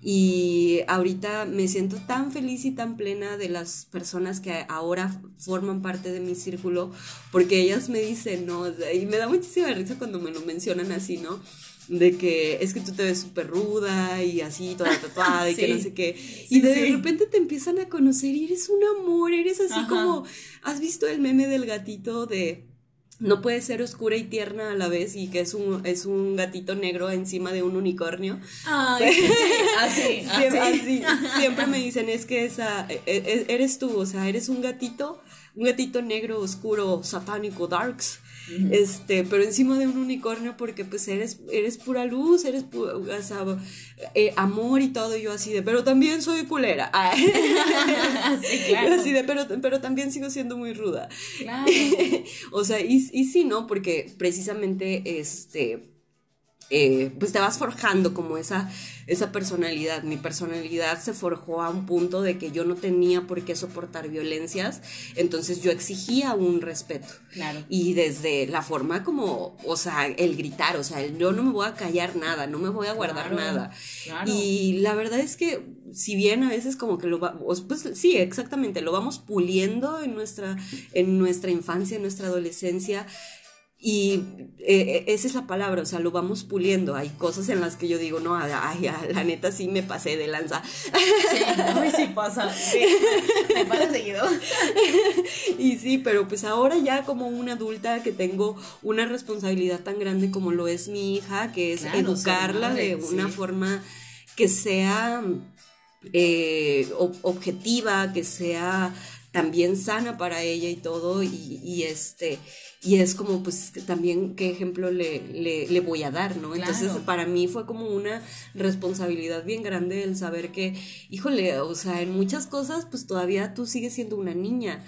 Y ahorita me siento tan feliz y tan plena de las personas que ahora forman parte de mi círculo, porque ellas me dicen, ¿no? Y me da muchísima risa cuando me lo mencionan así, ¿no? De que es que tú te ves súper ruda y así, toda tatuada y que no sé qué. y de repente te empiezan a conocer y eres un amor, eres así como, ¿has visto el meme del gatito de no puede ser oscura y tierna a la vez y que es un, es un gatito negro encima de un unicornio. Ay, así, así. Siempre me dicen, es que esa, e, e, eres tú, o sea, eres un gatito, un gatito negro, oscuro, satánico, darks este, pero encima de un unicornio porque pues eres, eres pura luz, eres eh, amor y todo, yo así de, pero también soy culera. Así de, pero, pero también sigo siendo muy ruda. o sea, y, y sí, ¿no? Porque precisamente, este, eh, pues te vas forjando como esa, esa personalidad. Mi personalidad se forjó a un punto de que yo no tenía por qué soportar violencias, entonces yo exigía un respeto. Claro. Y desde la forma como, o sea, el gritar, o sea, el yo no me voy a callar nada, no me voy a guardar nada. Y la verdad es que si bien a veces como que lo vamos, pues sí, exactamente, lo vamos puliendo en nuestra, en nuestra infancia, en nuestra adolescencia, Y eh, esa es la palabra, o sea, lo vamos puliendo. Hay cosas en las que yo digo, no, ay, la neta sí me pasé de lanza. Sí, no, sí pasa. Sí, me pasa seguido. Y sí, pero pues ahora ya como una adulta que tengo una responsabilidad tan grande como lo es mi hija, que es educarla de una forma que sea eh, objetiva, que sea también sana para ella y todo, y, y este, y es como, pues, también qué ejemplo le, le, voy a dar, ¿no? Entonces, para mí fue como una responsabilidad bien grande el saber que, híjole, o sea, en muchas cosas, pues todavía tú sigues siendo una niña,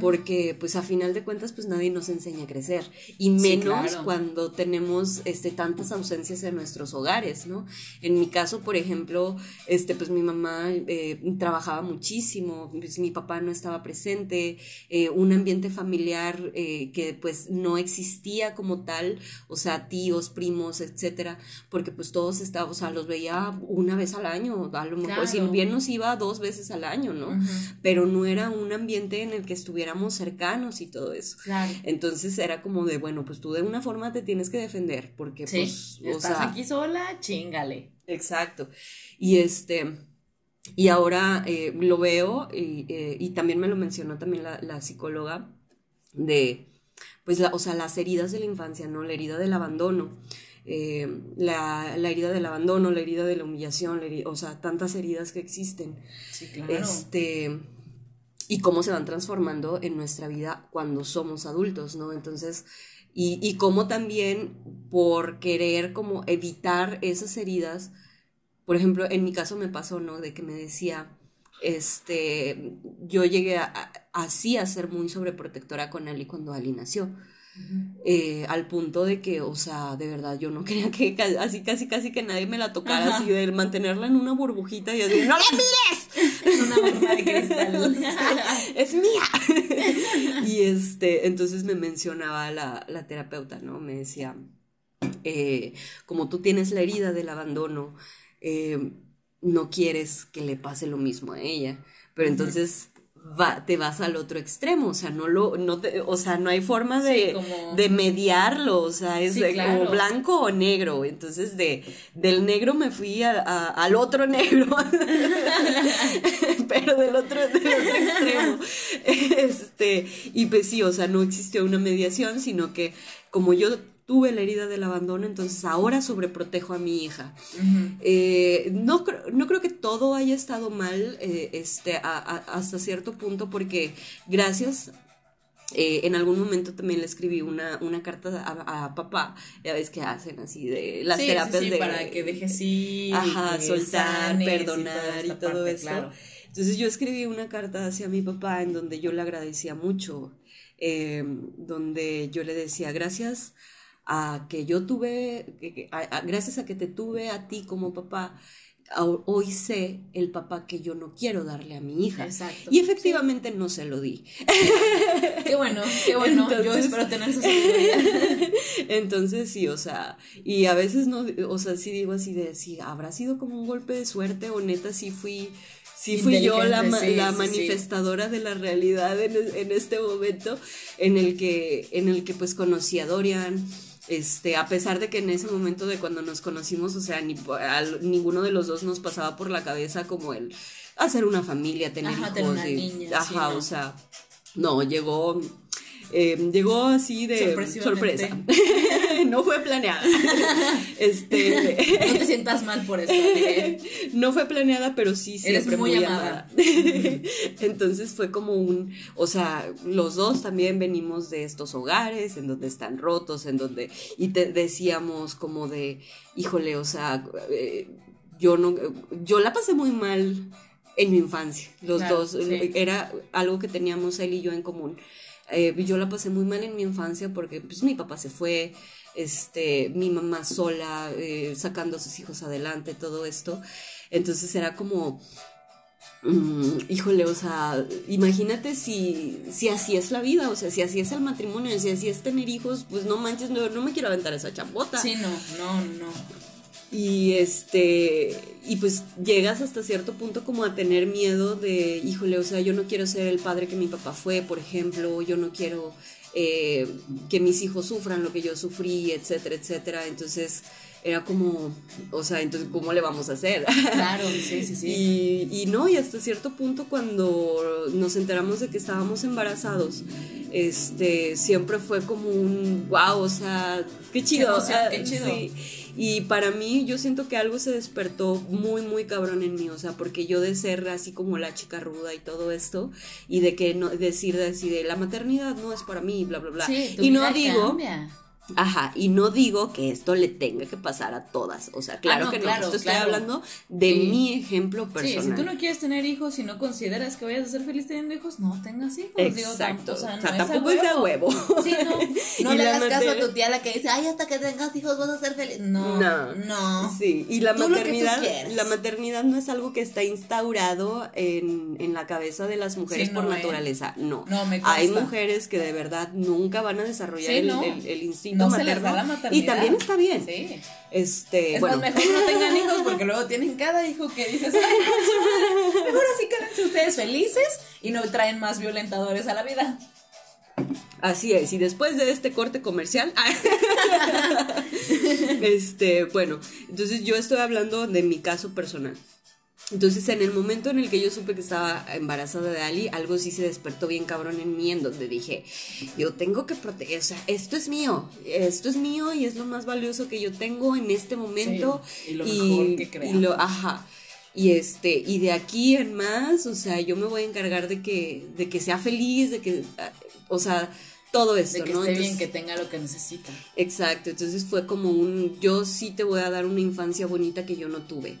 porque, pues, a final de cuentas, pues nadie nos enseña a crecer, y menos cuando tenemos, este, tantas ausencias en nuestros hogares, ¿no? En mi caso, por ejemplo, este, pues mi mamá eh, trabajaba muchísimo, pues mi papá no estaba presente, eh, un ambiente familiar eh, que, pues, no existía como tal, o sea, tíos, primos, etcétera, porque pues todos estábamos, o sea, los veía una vez al año, a lo mejor, si bien nos iba dos veces al año, ¿no? Pero no era un ambiente en el que estuviéramos cercanos y todo eso. Entonces era como de, bueno, pues tú de una forma te tienes que defender, porque pues, o estás aquí sola, chingale. Exacto. Y este, y ahora eh, lo veo, y, eh, y, también me lo mencionó también la, la psicóloga, de pues, la, o sea, las heridas de la infancia, ¿no? La herida del abandono, eh, la, herida del abandono, la herida de la humillación, o sea, tantas heridas que existen. Sí, claro. Este, y cómo se van transformando en nuestra vida cuando somos adultos, ¿no? Entonces, y, y cómo también por querer como evitar esas heridas, por ejemplo, en mi caso me pasó, ¿no? De que me decía, este, yo llegué a, así a ser muy sobreprotectora con Ali cuando Ali nació. Eh, al punto de que, o sea, de verdad, yo no quería que así casi casi que nadie me la tocara, así de mantenerla en una burbujita y así, ¡no la mires! una burbuja de cristal. es mía. y este, entonces me mencionaba la, la terapeuta, ¿no? Me decía, eh, como tú tienes la herida del abandono, eh, no quieres que le pase lo mismo a ella. Pero entonces va, te vas al otro extremo, o sea, no lo, no te, o sea, no hay forma de, de mediarlo, o sea, es como blanco o negro. Entonces de, del negro me fui al otro negro. pero del otro, del otro extremo. Este, y pues sí, o sea, no existió una mediación, sino que como yo tuve la herida del abandono, entonces ahora sobreprotejo a mi hija. Eh, no, no creo que todo haya estado mal eh, este, hasta cierto punto, porque gracias eh, en algún momento también le escribí una, una carta a, papá, ya ves que hacen así de las terapias de... para que deje sí, ajá, soltar, perdonar y, todo eso. Entonces yo escribí una carta hacia mi papá en donde yo le agradecía mucho, donde yo le decía gracias a que yo tuve, gracias a que te tuve a ti como papá, hoy sé el papá que yo no quiero darle a mi hija. Exacto. Y efectivamente no se lo di. qué bueno, qué bueno. yo espero tener esa Entonces sí, o sea, y a veces no, o sea, sí digo así de, sí, habrá sido como un golpe de suerte o neta sí fui sí fui yo la, la manifestadora de la realidad en, en, este momento en el que en el que pues conocí a Dorian este, a pesar de que en ese momento de cuando nos conocimos, o sea, ni, ninguno de los dos nos pasaba por la cabeza como el hacer una familia, tener hijos. ajá, o sea, no, llegó eh, llegó así de sorpresa. no fue planeada. este, no te sientas mal por eso. no fue planeada, pero sí siempre muy, amada. Entonces fue como un, o sea, los dos también venimos de estos hogares en donde están rotos, en donde y te decíamos como de, híjole, o sea, eh, yo no, yo la pasé muy mal en mi infancia. Los dos era algo que teníamos él y yo en común eh, yo la pasé muy mal en mi infancia porque pues, mi papá se fue, este, mi mamá sola, eh, sacando a sus hijos adelante, todo esto. Entonces era como, mm, híjole, o sea, imagínate si, si así es la vida, o sea, si así es el matrimonio, si así es tener hijos, pues no manches, no, no me quiero aventar esa chambota. Sí, no, no, no. Y este, y pues llegas hasta cierto punto como a tener miedo de, híjole, o sea, yo no quiero ser el padre que mi papá fue, por ejemplo, yo no quiero eh, que mis hijos sufran lo que yo sufrí, etcétera, etcétera. Entonces era como, o sea, entonces, ¿cómo le vamos a hacer? Claro, sí, sí, sí. Y, y no, y hasta cierto punto cuando nos enteramos de que estábamos embarazados, este, siempre fue como un, wow, o sea, qué chido. emoción, o sea, qué chido. sí. Y para mí, yo siento que algo se despertó muy, muy cabrón en mí, o sea, porque yo de ser así como la chica ruda y todo esto, y de que no, decir así de la maternidad no es para mí, bla, bla, bla. Sí, tu y no digo, cambia. Ajá, y no digo que esto le tenga que pasar a todas, o sea, claro Ah, no, que no, claro, esto estoy hablando de Sí. mi ejemplo Sí, personal. si tú no quieres tener hijos y no consideras que vayas a ser feliz teniendo hijos, no tengas hijos. Digo, Exacto, o sea, o no sea, es tampoco es a huevo. Sí, no. No le hagas caso a tu tía la que dice, ay, hasta que tengas hijos vas a ser feliz. No, No. no. Sí, y la Tú maternidad, la maternidad no es algo que está instaurado en, en la cabeza de las mujeres Sí, por eh. naturaleza, no. No, me Hay mujeres que de verdad nunca van a desarrollar Sí, el- el instinto No se les materno. da la maternidad. y también está bien. Sí. Este, Es bueno, más, mejor no tengan hijos porque luego tienen cada hijo que dices, ay, no, mejor así quédense ustedes felices y no traen más violentadores a la vida. Así es, y después de este corte comercial, este, bueno, entonces yo estoy hablando de mi caso personal. Entonces, en el momento en el que yo supe que estaba embarazada de Ali, algo sí se despertó bien cabrón en mí, en donde dije, yo tengo que proteger, o sea, esto es mío, esto es mío y es lo más valioso que yo tengo en este momento. Sí, y lo mejor que y lo- creamos. ajá. Y este, y de aquí en más, o sea, yo me voy a encargar de que, de que sea feliz, de que, o sea, todo esto, De que ¿no? esté bien, Entonces- que tenga lo que necesita. Exacto, entonces fue como un, yo sí te voy a dar una infancia bonita que yo no tuve.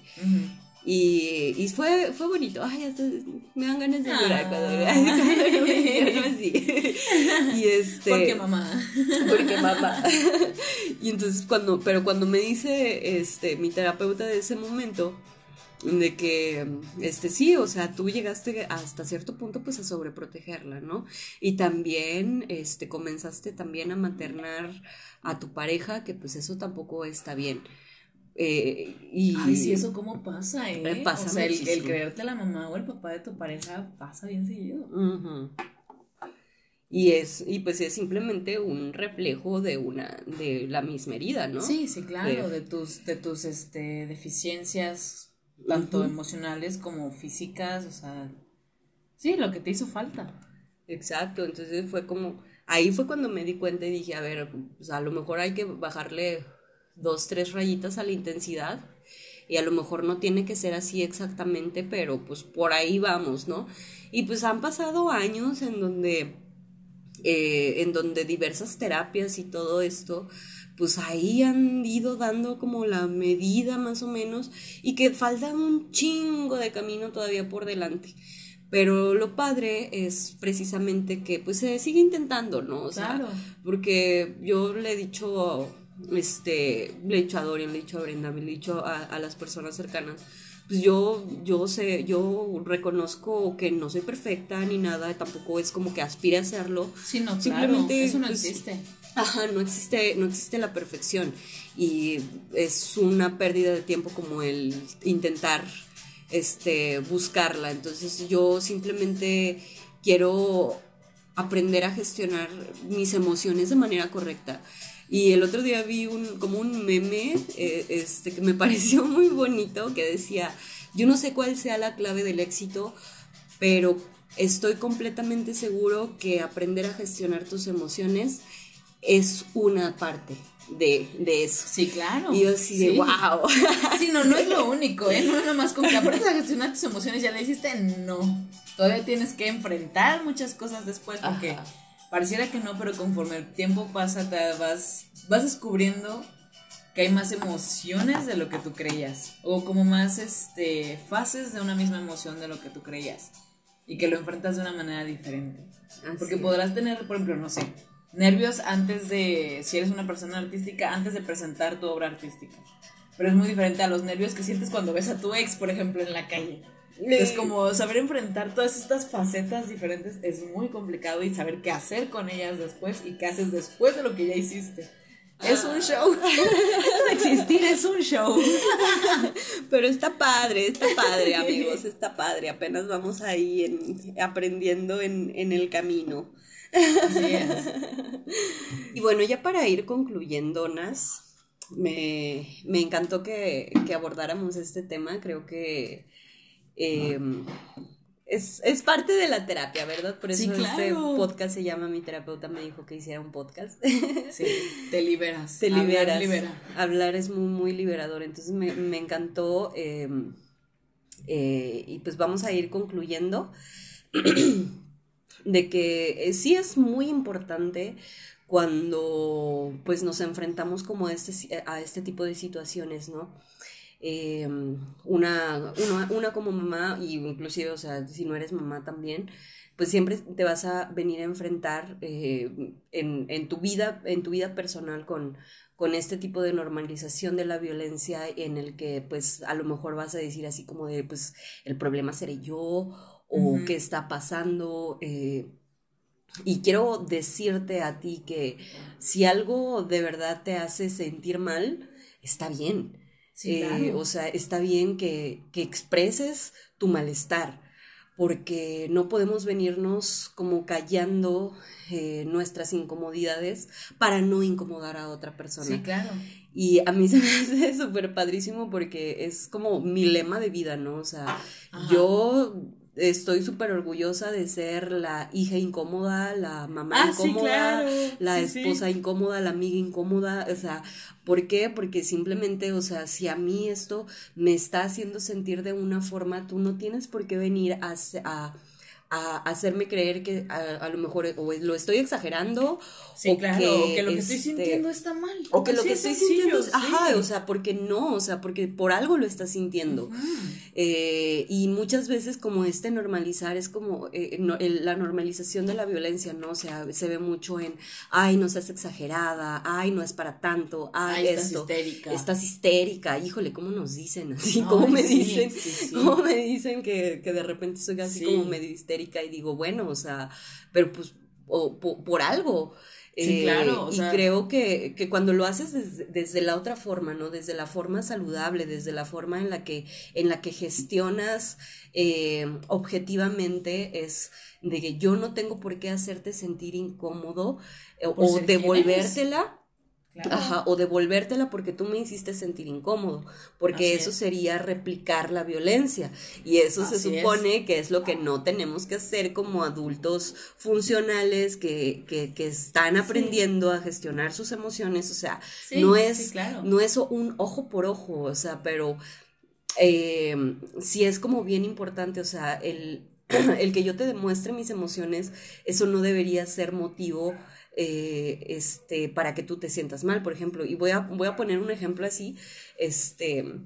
Y, y fue, fue bonito. Ay, hasta me dan ganas de llorar cuando, Ah. cuando me hicieron así. Y este. Porque mamá. Porque mamá. Y entonces cuando, pero cuando me dice este mi terapeuta de ese momento, de que este sí, o sea, tú llegaste hasta cierto punto pues a sobreprotegerla, ¿no? Y también este comenzaste también a maternar a tu pareja, que pues eso tampoco está bien. Eh, y Ay, sí, eso cómo pasa, ¿eh? Eh, pasa o sea, el, creerte la mamá o el papá de tu pareja pasa bien seguido. Y es, y pues es simplemente un reflejo de una, de la misma herida, ¿no? Sí, sí, claro, De- de tus, de tus este, deficiencias, tanto emocionales como físicas, o sea, sí, lo que te hizo falta. Exacto, entonces fue como, ahí fue cuando me di cuenta y dije, a ver, pues a lo mejor hay que bajarle dos, tres rayitas a la intensidad y a lo mejor no tiene que ser así exactamente, pero pues por ahí vamos, ¿no? Y pues han pasado años en donde, eh, en donde diversas terapias y todo esto, pues ahí han ido dando como la medida más o menos y que falta un chingo de camino todavía por delante. Pero lo padre es precisamente que pues se sigue intentando, ¿no? O sea, Claro. porque yo le he dicho, este, le he dicho a Dorian, le he dicho a Brenda, le he dicho a, a las personas cercanas, pues yo, yo sé, yo reconozco que no soy perfecta ni nada, tampoco es como que aspire a serlo. Sí, no, claro, Simplemente, eso no pues, existe. Ajá, no existe, no existe la perfección y es una pérdida de tiempo como el intentar este buscarla. Entonces yo simplemente quiero aprender a gestionar mis emociones de manera correcta. Y el otro día vi un, como un meme eh, este, que me pareció muy bonito que decía, yo no sé cuál sea la clave del éxito, pero estoy completamente seguro que aprender a gestionar tus emociones es una parte de, de eso. Sí, claro. Y yo así de, Sí. wow. Sí, no, no es lo único, ¿eh? No es nada más con que aprendas a gestionar tus emociones, ya le hiciste, no. Todavía tienes que enfrentar muchas cosas después porque Ajá. Pareciera que no, pero conforme el tiempo pasa, te vas, vas descubriendo que hay más emociones de lo que tú creías. O como más este, fases de una misma emoción de lo que tú creías. Y que lo enfrentas de una manera diferente. Porque podrás tener, por ejemplo, no sé, nervios antes de, si eres una persona artística, antes de presentar tu obra artística. Pero es muy diferente a los nervios que sientes cuando ves a tu ex, por ejemplo, en la calle. Es como saber enfrentar todas estas facetas diferentes es muy complicado y saber qué hacer con ellas después y qué haces después de lo que ya hiciste. Es un show. Esto de existir es un show. Pero está padre, está padre, amigos, está padre. Apenas vamos ahí en, aprendiendo en, en el camino. Así es. Y bueno, ya para ir concluyendo, Nas, me, me encantó que, que abordáramos este tema. Creo que em, es, es parte de la terapia, ¿verdad? Por eso Sí, este podcast se llama Mi terapeuta me dijo que hiciera un podcast. Sí, te liberas. Te Hablar liberas. libera. Hablar es muy, muy liberador. Entonces me, me encantó. eh, eh, y pues vamos a ir concluyendo de que eh, sí es muy importante cuando pues nos enfrentamos como a este, a este tipo de situaciones, ¿no? Eh, una, una, una como mamá, y inclusive, o sea, si no eres mamá también, pues siempre te vas a venir a enfrentar eh, en, en tu vida, en tu vida personal con, con este tipo de normalización de la violencia en el que pues a lo mejor vas a decir así como de pues el problema seré yo o qué está pasando. eh, y quiero decirte a ti que si algo de verdad te hace sentir mal, está bien. Sí, Eh, claro. o sea, está bien que, que expreses tu malestar, porque no podemos venirnos como callando eh, nuestras incomodidades para no incomodar a otra persona. Sí, claro. Y a mí se me hace súper padrísimo porque es como mi lema de vida, ¿no? O sea, Ajá. yo estoy súper orgullosa de ser la hija incómoda, la mamá Ah, sí, incómoda, claro. la Sí, sí. esposa incómoda, la amiga incómoda, o sea, ¿por qué? Porque simplemente, o sea, si a mí esto me está haciendo sentir de una forma, tú no tienes por qué venir a, a, a hacerme creer que a, a lo mejor o lo estoy exagerando Sí, o claro. que, o que lo que estoy este, sintiendo está mal. o que lo que es estoy sencillo, sintiendo es, ajá, sí. o sea, porque no, o sea, porque por algo lo estás sintiendo. Eh, y muchas veces como este normalizar es como eh, no- el- la normalización de la violencia, ¿no? O sea, se ve mucho en, ay, no seas exagerada, ay, no es para tanto, ay, Ay, estás esto, histérica. estás histérica, híjole, ¿cómo nos dicen así? ¿Cómo me dicen? ¿Cómo me dicen que, que de repente soy así Sí. como medio histérica y digo, bueno, o sea, pero pues, o, po- por, algo. Sí, Eh, claro, o y creo que, que cuando lo haces desde, desde la otra forma, ¿no? Desde la forma saludable, desde la forma en la que, en la que gestionas eh, objetivamente, es de que yo no tengo por qué hacerte sentir incómodo eh, o devolvértela. Claro. Ajá, o devolvértela porque tú me hiciste sentir incómodo, porque Así eso es. sería replicar la violencia y eso se es. supone que es lo que no tenemos que hacer como adultos funcionales que, que, que están aprendiendo a gestionar sus emociones, o sea, Sí, no sí, es, claro. no es un ojo por ojo, o sea, pero eh, sí es como bien importante, o sea, el, el que yo te demuestre mis emociones, eso no debería ser motivo eh, este, para que tú te sientas mal, por ejemplo, y voy a, voy a poner un ejemplo así, este,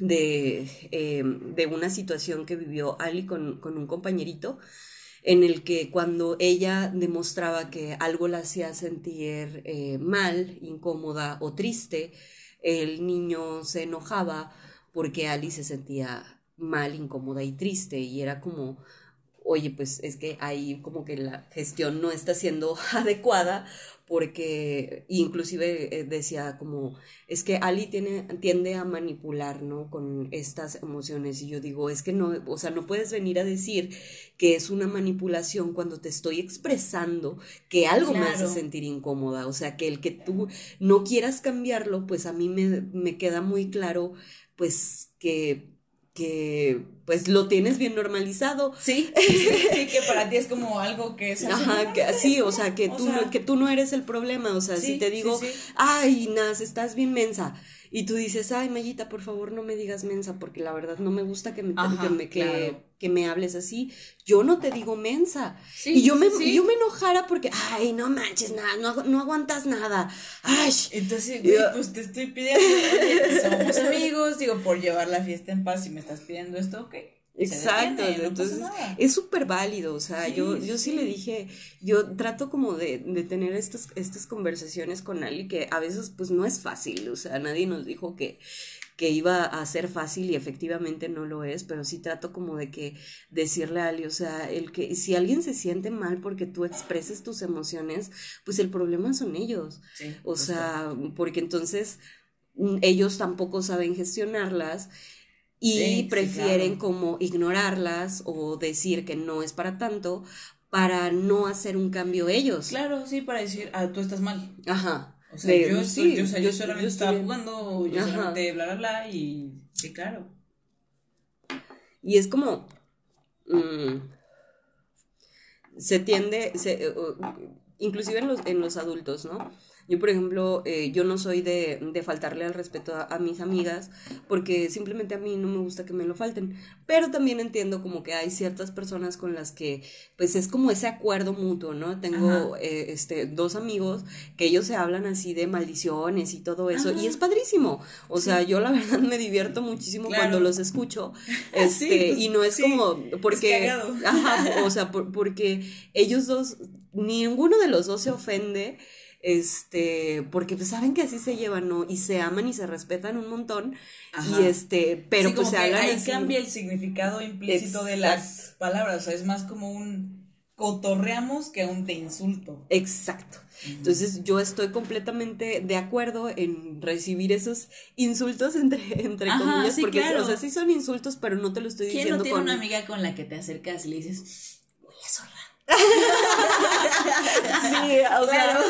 de, eh, de una situación que vivió Ali con, con un compañerito, en el que cuando ella demostraba que algo la hacía sentir eh, mal, incómoda o triste, el niño se enojaba porque Ali se sentía mal, incómoda y triste. Y era como, oye, pues es que ahí como que la gestión no está siendo adecuada porque inclusive eh, decía como, es que Ali tiene, tiende a manipular, ¿no? Con estas emociones y yo digo, es que no, o sea, no puedes venir a decir que es una manipulación cuando te estoy expresando que algo me hace sentir incómoda, o sea, que el que tú no quieras cambiarlo, pues a mí me, me queda muy claro, pues que que pues lo tienes bien normalizado. Sí, sí, sí, que para ti es como algo que hace Ajá, que sí, o sea, que O tú, sea- no, que tú no eres el problema, o sea, Sí, si te digo, sí. ay, Nas, estás bien mensa, y tú dices, ay, Mayita, por favor, no me digas mensa, porque la verdad no me gusta que me, Ajá, que me, que- claro. que me hables así, yo no te digo mensa, Sí, y yo me, sí. yo me enojara porque, ay, no manches nada, no, no aguantas nada, ay, Entonces, pues te estoy pidiendo, oye, somos amigos, digo, por llevar la fiesta en paz, si me estás pidiendo esto, ok. Exacto, detiene, no entonces es súper válido, o sea, Sí, yo, yo sí, sí. le dije, yo trato como de, de tener estas, estas conversaciones con Ali que a veces pues no es fácil, o sea, nadie nos dijo que, que iba a ser fácil y efectivamente no lo es, pero sí trato como de que decirle a Ali, o sea, el que si alguien se siente mal porque tú expreses tus emociones, pues el problema son ellos. Sí, O sea, porque entonces mm, ellos tampoco saben gestionarlas y Sí, sí, prefieren claro. como ignorarlas o decir que no es para tanto para no hacer un cambio ellos. Claro, sí, para decir, ah, tú estás mal. Ajá. O sea, yo, sí, yo, yo, solamente estaba jugando, yo solamente bla, bla, bla, y sí, claro. Y es como, mm, se tiende, se, inclusive en los, en los adultos, ¿no? Yo, por ejemplo, eh, yo no soy de, de faltarle al respeto a, mis amigas porque simplemente a mí no me gusta que me lo falten. Pero también entiendo como que hay ciertas personas con las que, pues es como ese acuerdo mutuo, ¿no? Tengo eh, este, dos amigos que ellos se hablan así de maldiciones y todo eso y es padrísimo. O sea, yo la verdad me divierto muchísimo cuando los escucho. Este, pues, y no es como porque... ajá, o sea, porque ellos dos, ninguno de los dos se ofende este, porque pues saben que así se llevan, ¿no? Y se aman y se respetan un montón, y este, pero pues se hablan ahí cambia el significado implícito de las palabras, o sea, es más como un cotorreamos que un te insulto. Exacto. Entonces yo estoy completamente de acuerdo en recibir esos insultos entre, entre comillas, porque o sea, sí son insultos, pero no te lo estoy diciendo. ¿Quién no tiene una amiga con la que te acercas y le dices? sí, o sea,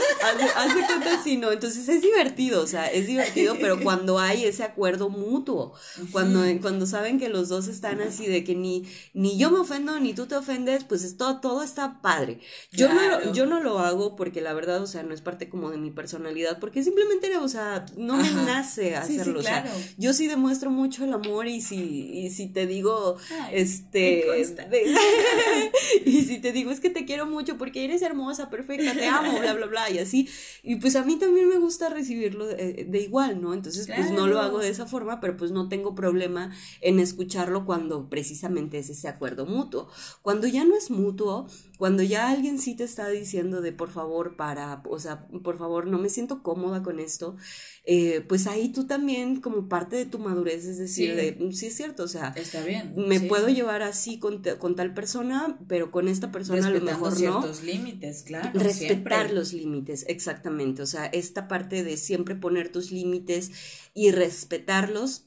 hace, cuenta sí, ¿no? Entonces es divertido, o sea, es divertido, pero cuando hay ese acuerdo mutuo, cuando, cuando saben que los dos están así de que ni, ni yo me ofendo ni tú te ofendes, pues es todo, todo está padre. Yo, no lo, yo no lo hago porque la verdad, o sea, no es parte como de mi personalidad, porque simplemente, o sea, no me nace hacerlo, o sea, yo sí demuestro mucho el amor y si, y si te digo, este, y si te digo, es que te quiero mucho porque eres hermosa, perfecta, te amo, bla, bla, bla, y así. Y pues a mí también me gusta recibirlo de, igual, ¿no? Entonces, pues no lo hago de esa forma, pero pues no tengo problema en escucharlo cuando precisamente es ese acuerdo mutuo. Cuando ya no es mutuo, cuando ya alguien sí te está diciendo de por favor, para, o sea, por favor, no me siento cómoda con esto, eh, pues ahí tú también como parte de tu madurez es decir, sí, de, sí es cierto, o sea, está bien. Me puedo llevar así con, con, tal persona, pero con esta persona a lo mejor ciertos límites, claro. Respetar los límites, exactamente, o sea, esta parte de siempre poner tus límites y respetarlos,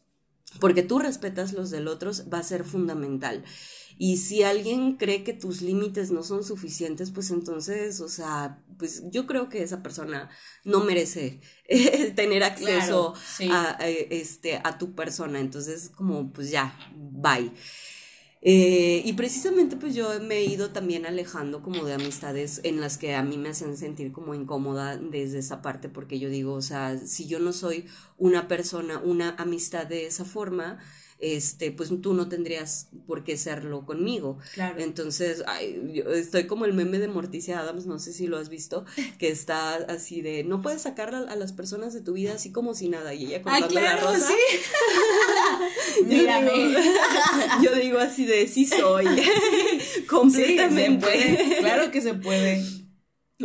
porque tú respetas los del otro, va a ser fundamental. Y si alguien cree que tus límites no son suficientes, pues entonces, o sea, pues yo creo que esa persona no merece tener acceso a, este, a tu persona. Entonces, como, pues ya, bye. Eh, y precisamente pues yo me he ido también alejando como de amistades en las que a mí me hacen sentir como incómoda desde esa parte porque yo digo, o sea, si yo no soy una persona, una amistad de esa forma, este, pues tú no tendrías por qué serlo conmigo. Claro. Entonces, ay, yo estoy como el meme de Morticia Adams, no sé si lo has visto, que está así de, no puedes sacar a, las personas de tu vida así como si nada, y ella cortando la rosa. ¿sí? Mírame. yo digo así de, sí soy, completamente. claro que se puede.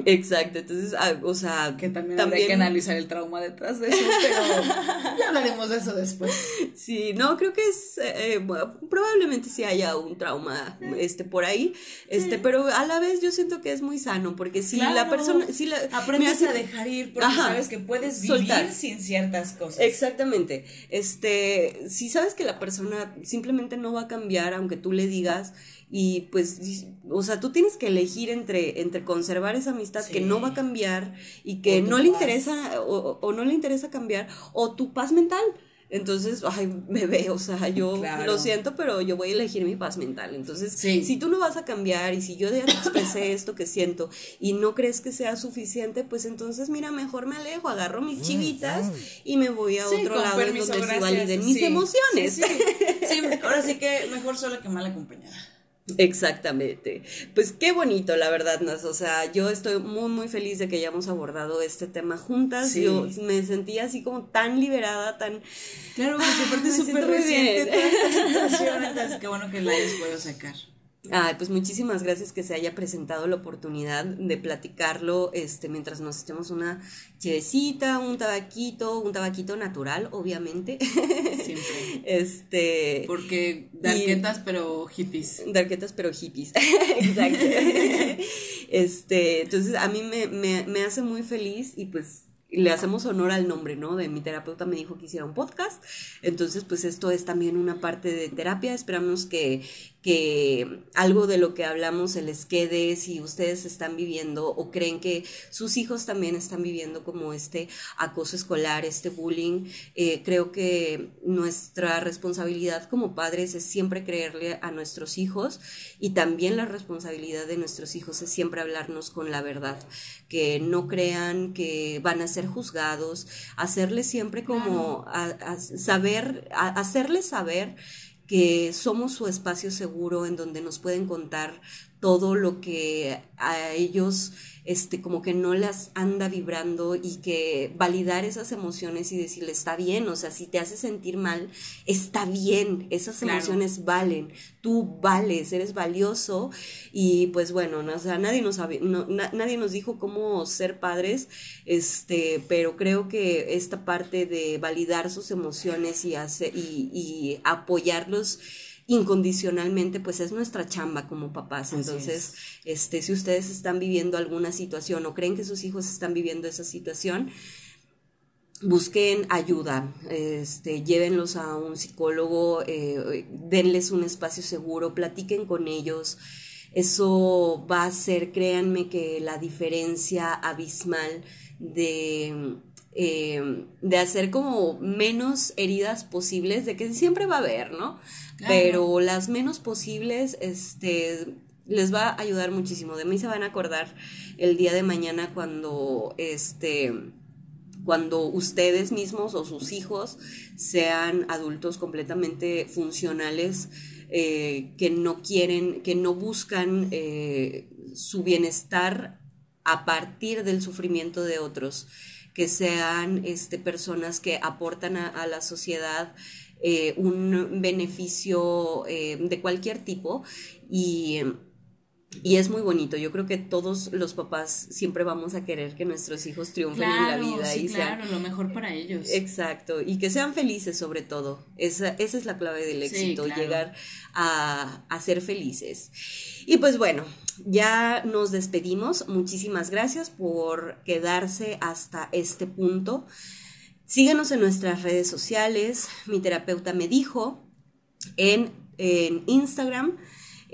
Exacto, entonces, ah, o sea, que también, hay que analizar el trauma detrás de eso, pero ya hablaremos de eso después. Sí, no, creo que es, eh, eh, probablemente sí haya un trauma, este, por ahí, este, pero a la vez yo siento que es muy sano, porque si la persona, si la... Aprendes a dejar ir, porque sabes que puedes vivir sin ciertas cosas. Exactamente, este, si sabes que la persona simplemente no va a cambiar, aunque tú le digas, y pues, o sea, tú tienes que elegir entre, entre conservar esa amistad que no va a cambiar y que no le interesa o, no le interesa cambiar, o tu paz mental. Entonces, ay, bebé, o sea, yo lo siento, pero yo voy a elegir mi paz mental. Entonces, si tú no vas a cambiar y si yo ya te expresé esto que siento y no crees que sea suficiente, pues entonces, mira, mejor me alejo, agarro mis mm, chivitas y me voy a otro lado donde se validen mis emociones. Sí, ahora sí que mejor sola que mal acompañada. Exactamente. Pues qué bonito, la verdad, Nas. O sea, yo estoy muy, muy feliz de que hayamos abordado este tema juntas. Yo me sentía así como tan liberada, tan. Claro, porque aparte es súper reciente toda esta situación. Entonces, qué bueno que la hayas podido sacar. Ay, pues muchísimas gracias que se haya presentado la oportunidad de platicarlo este, mientras nos echamos una chevecita, un tabaquito, un tabaquito natural, obviamente. Siempre. este. Porque darquetas pero hippies. Darquetas pero hippies. Exacto. este, entonces a mí me, me, me hace muy feliz y pues le hacemos honor al nombre, ¿no? De mi terapeuta me dijo que hiciera un podcast. Entonces, pues esto es también una parte de terapia. Esperamos que, que algo de lo que hablamos se les quede, si ustedes están viviendo o creen que sus hijos también están viviendo como este acoso escolar, este bullying, eh, creo que nuestra responsabilidad como padres es siempre creerle a nuestros hijos y también la responsabilidad de nuestros hijos es siempre hablarnos con la verdad, que no crean que van a ser juzgados, hacerles siempre como saber, hacerles saber que somos su espacio seguro en donde nos pueden contar todo lo que a ellos este, como que no las anda vibrando y que validar esas emociones y decirle está bien, o sea, si te hace sentir mal, está bien, esas emociones valen, tú vales, eres valioso y pues bueno, no, o sea, nadie nos, nadie nos dijo cómo ser padres, este, pero creo que esta parte de validar sus emociones y, hacer, y, y apoyarlos, incondicionalmente, pues es nuestra chamba como papás. Entonces, este, si ustedes están viviendo alguna situación o creen que sus hijos están viviendo esa situación, busquen ayuda, este, llévenlos a un psicólogo, eh, denles un espacio seguro, platiquen con ellos. Eso va a ser, créanme, que la diferencia abismal de eh, de hacer como menos heridas posibles, de que siempre va a haber, ¿no? Pero las menos posibles, este, les va a ayudar muchísimo. De mí se van a acordar el día de mañana cuando, este, cuando ustedes mismos o sus hijos sean adultos completamente funcionales, eh, que no quieren, que no buscan eh, su bienestar a partir del sufrimiento de otros que sean este, personas que aportan a, la sociedad eh, un beneficio eh, de cualquier tipo y y es muy bonito. Yo creo que todos los papás siempre vamos a querer que nuestros hijos triunfen en la vida. Sí, y claro, lo mejor para ellos. Exacto. Y que sean felices sobre todo. Esa, esa es la clave del éxito, llegar a, a ser felices. Y pues bueno, ya nos despedimos. Muchísimas gracias por quedarse hasta este punto. Síguenos en nuestras redes sociales. Mi terapeuta me dijo en, en Instagram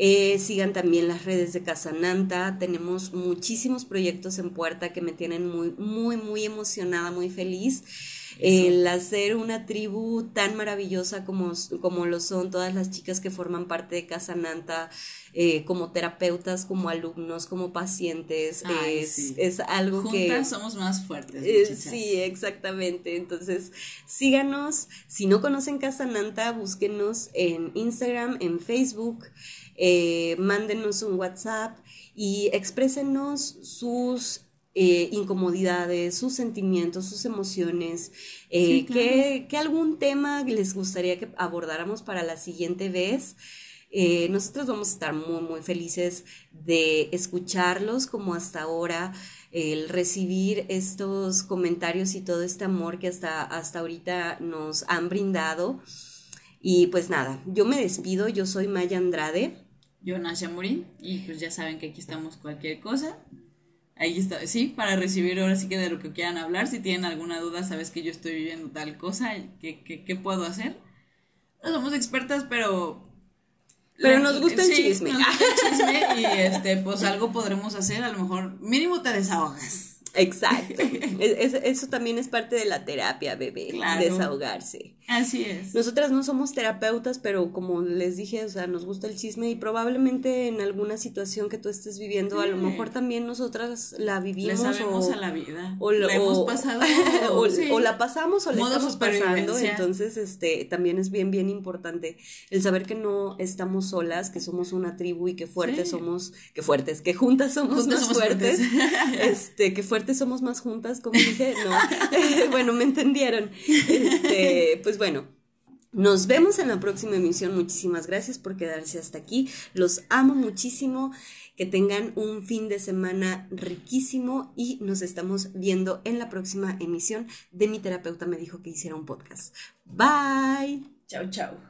eh, sigan también las redes de Casananta. Tenemos muchísimos proyectos en puerta que me tienen muy, muy, muy emocionada, muy feliz. El hacer una tribu tan maravillosa como, como lo son todas las chicas que forman parte de Casananta, eh, como terapeutas, como alumnos, como pacientes, es, es, algo Juntas que... somos más fuertes. Eh, sí, exactamente. Entonces, síganos. Si no conocen Casananta, búsquenos en Instagram, en Facebook eh, mándenos un WhatsApp y exprésenos sus eh, incomodidades, sus sentimientos, sus emociones, eh, que, algún tema les gustaría que abordáramos para la siguiente vez. Eh, nosotros vamos a estar muy, muy felices de escucharlos como hasta ahora, el recibir estos comentarios y todo este amor que hasta, hasta ahorita nos han brindado. Y pues nada, yo me despido, yo soy Maya Andrade yo Nasha Morín y pues ya saben que aquí estamos cualquier cosa. Ahí está, sí, para recibir ahora sí que de lo que quieran hablar. Si tienen alguna duda, sabes que yo estoy viviendo tal cosa, ¿qué, qué, puedo hacer? No somos expertas, pero... Pero nos gusta el chisme. Nos gusta el chisme y este, pues algo podremos hacer, a lo mejor mínimo te desahogas. Exacto. eso también es parte de la terapia, bebé. Desahogarse. Así es. Nosotras no somos terapeutas, pero como les dije, o sea, nos gusta el chisme y probablemente en alguna situación que tú estés viviendo, a lo mejor también nosotras la vivimos. o, a la vida. O la hemos pasado. o, la pasamos o la estamos pasando. Entonces, este, también es bien, bien importante el saber que no estamos solas, que somos una tribu y que fuertes somos, que fuertes, que juntas somos más fuertes. este, que somos más juntas, como dije, no. bueno, me entendieron. Este, pues bueno, nos vemos en la próxima emisión. Muchísimas gracias por quedarse hasta aquí. Los amo muchísimo. Que tengan un fin de semana riquísimo y nos estamos viendo en la próxima emisión de Mi terapeuta me dijo que hiciera un podcast. Bye. Chao, chao.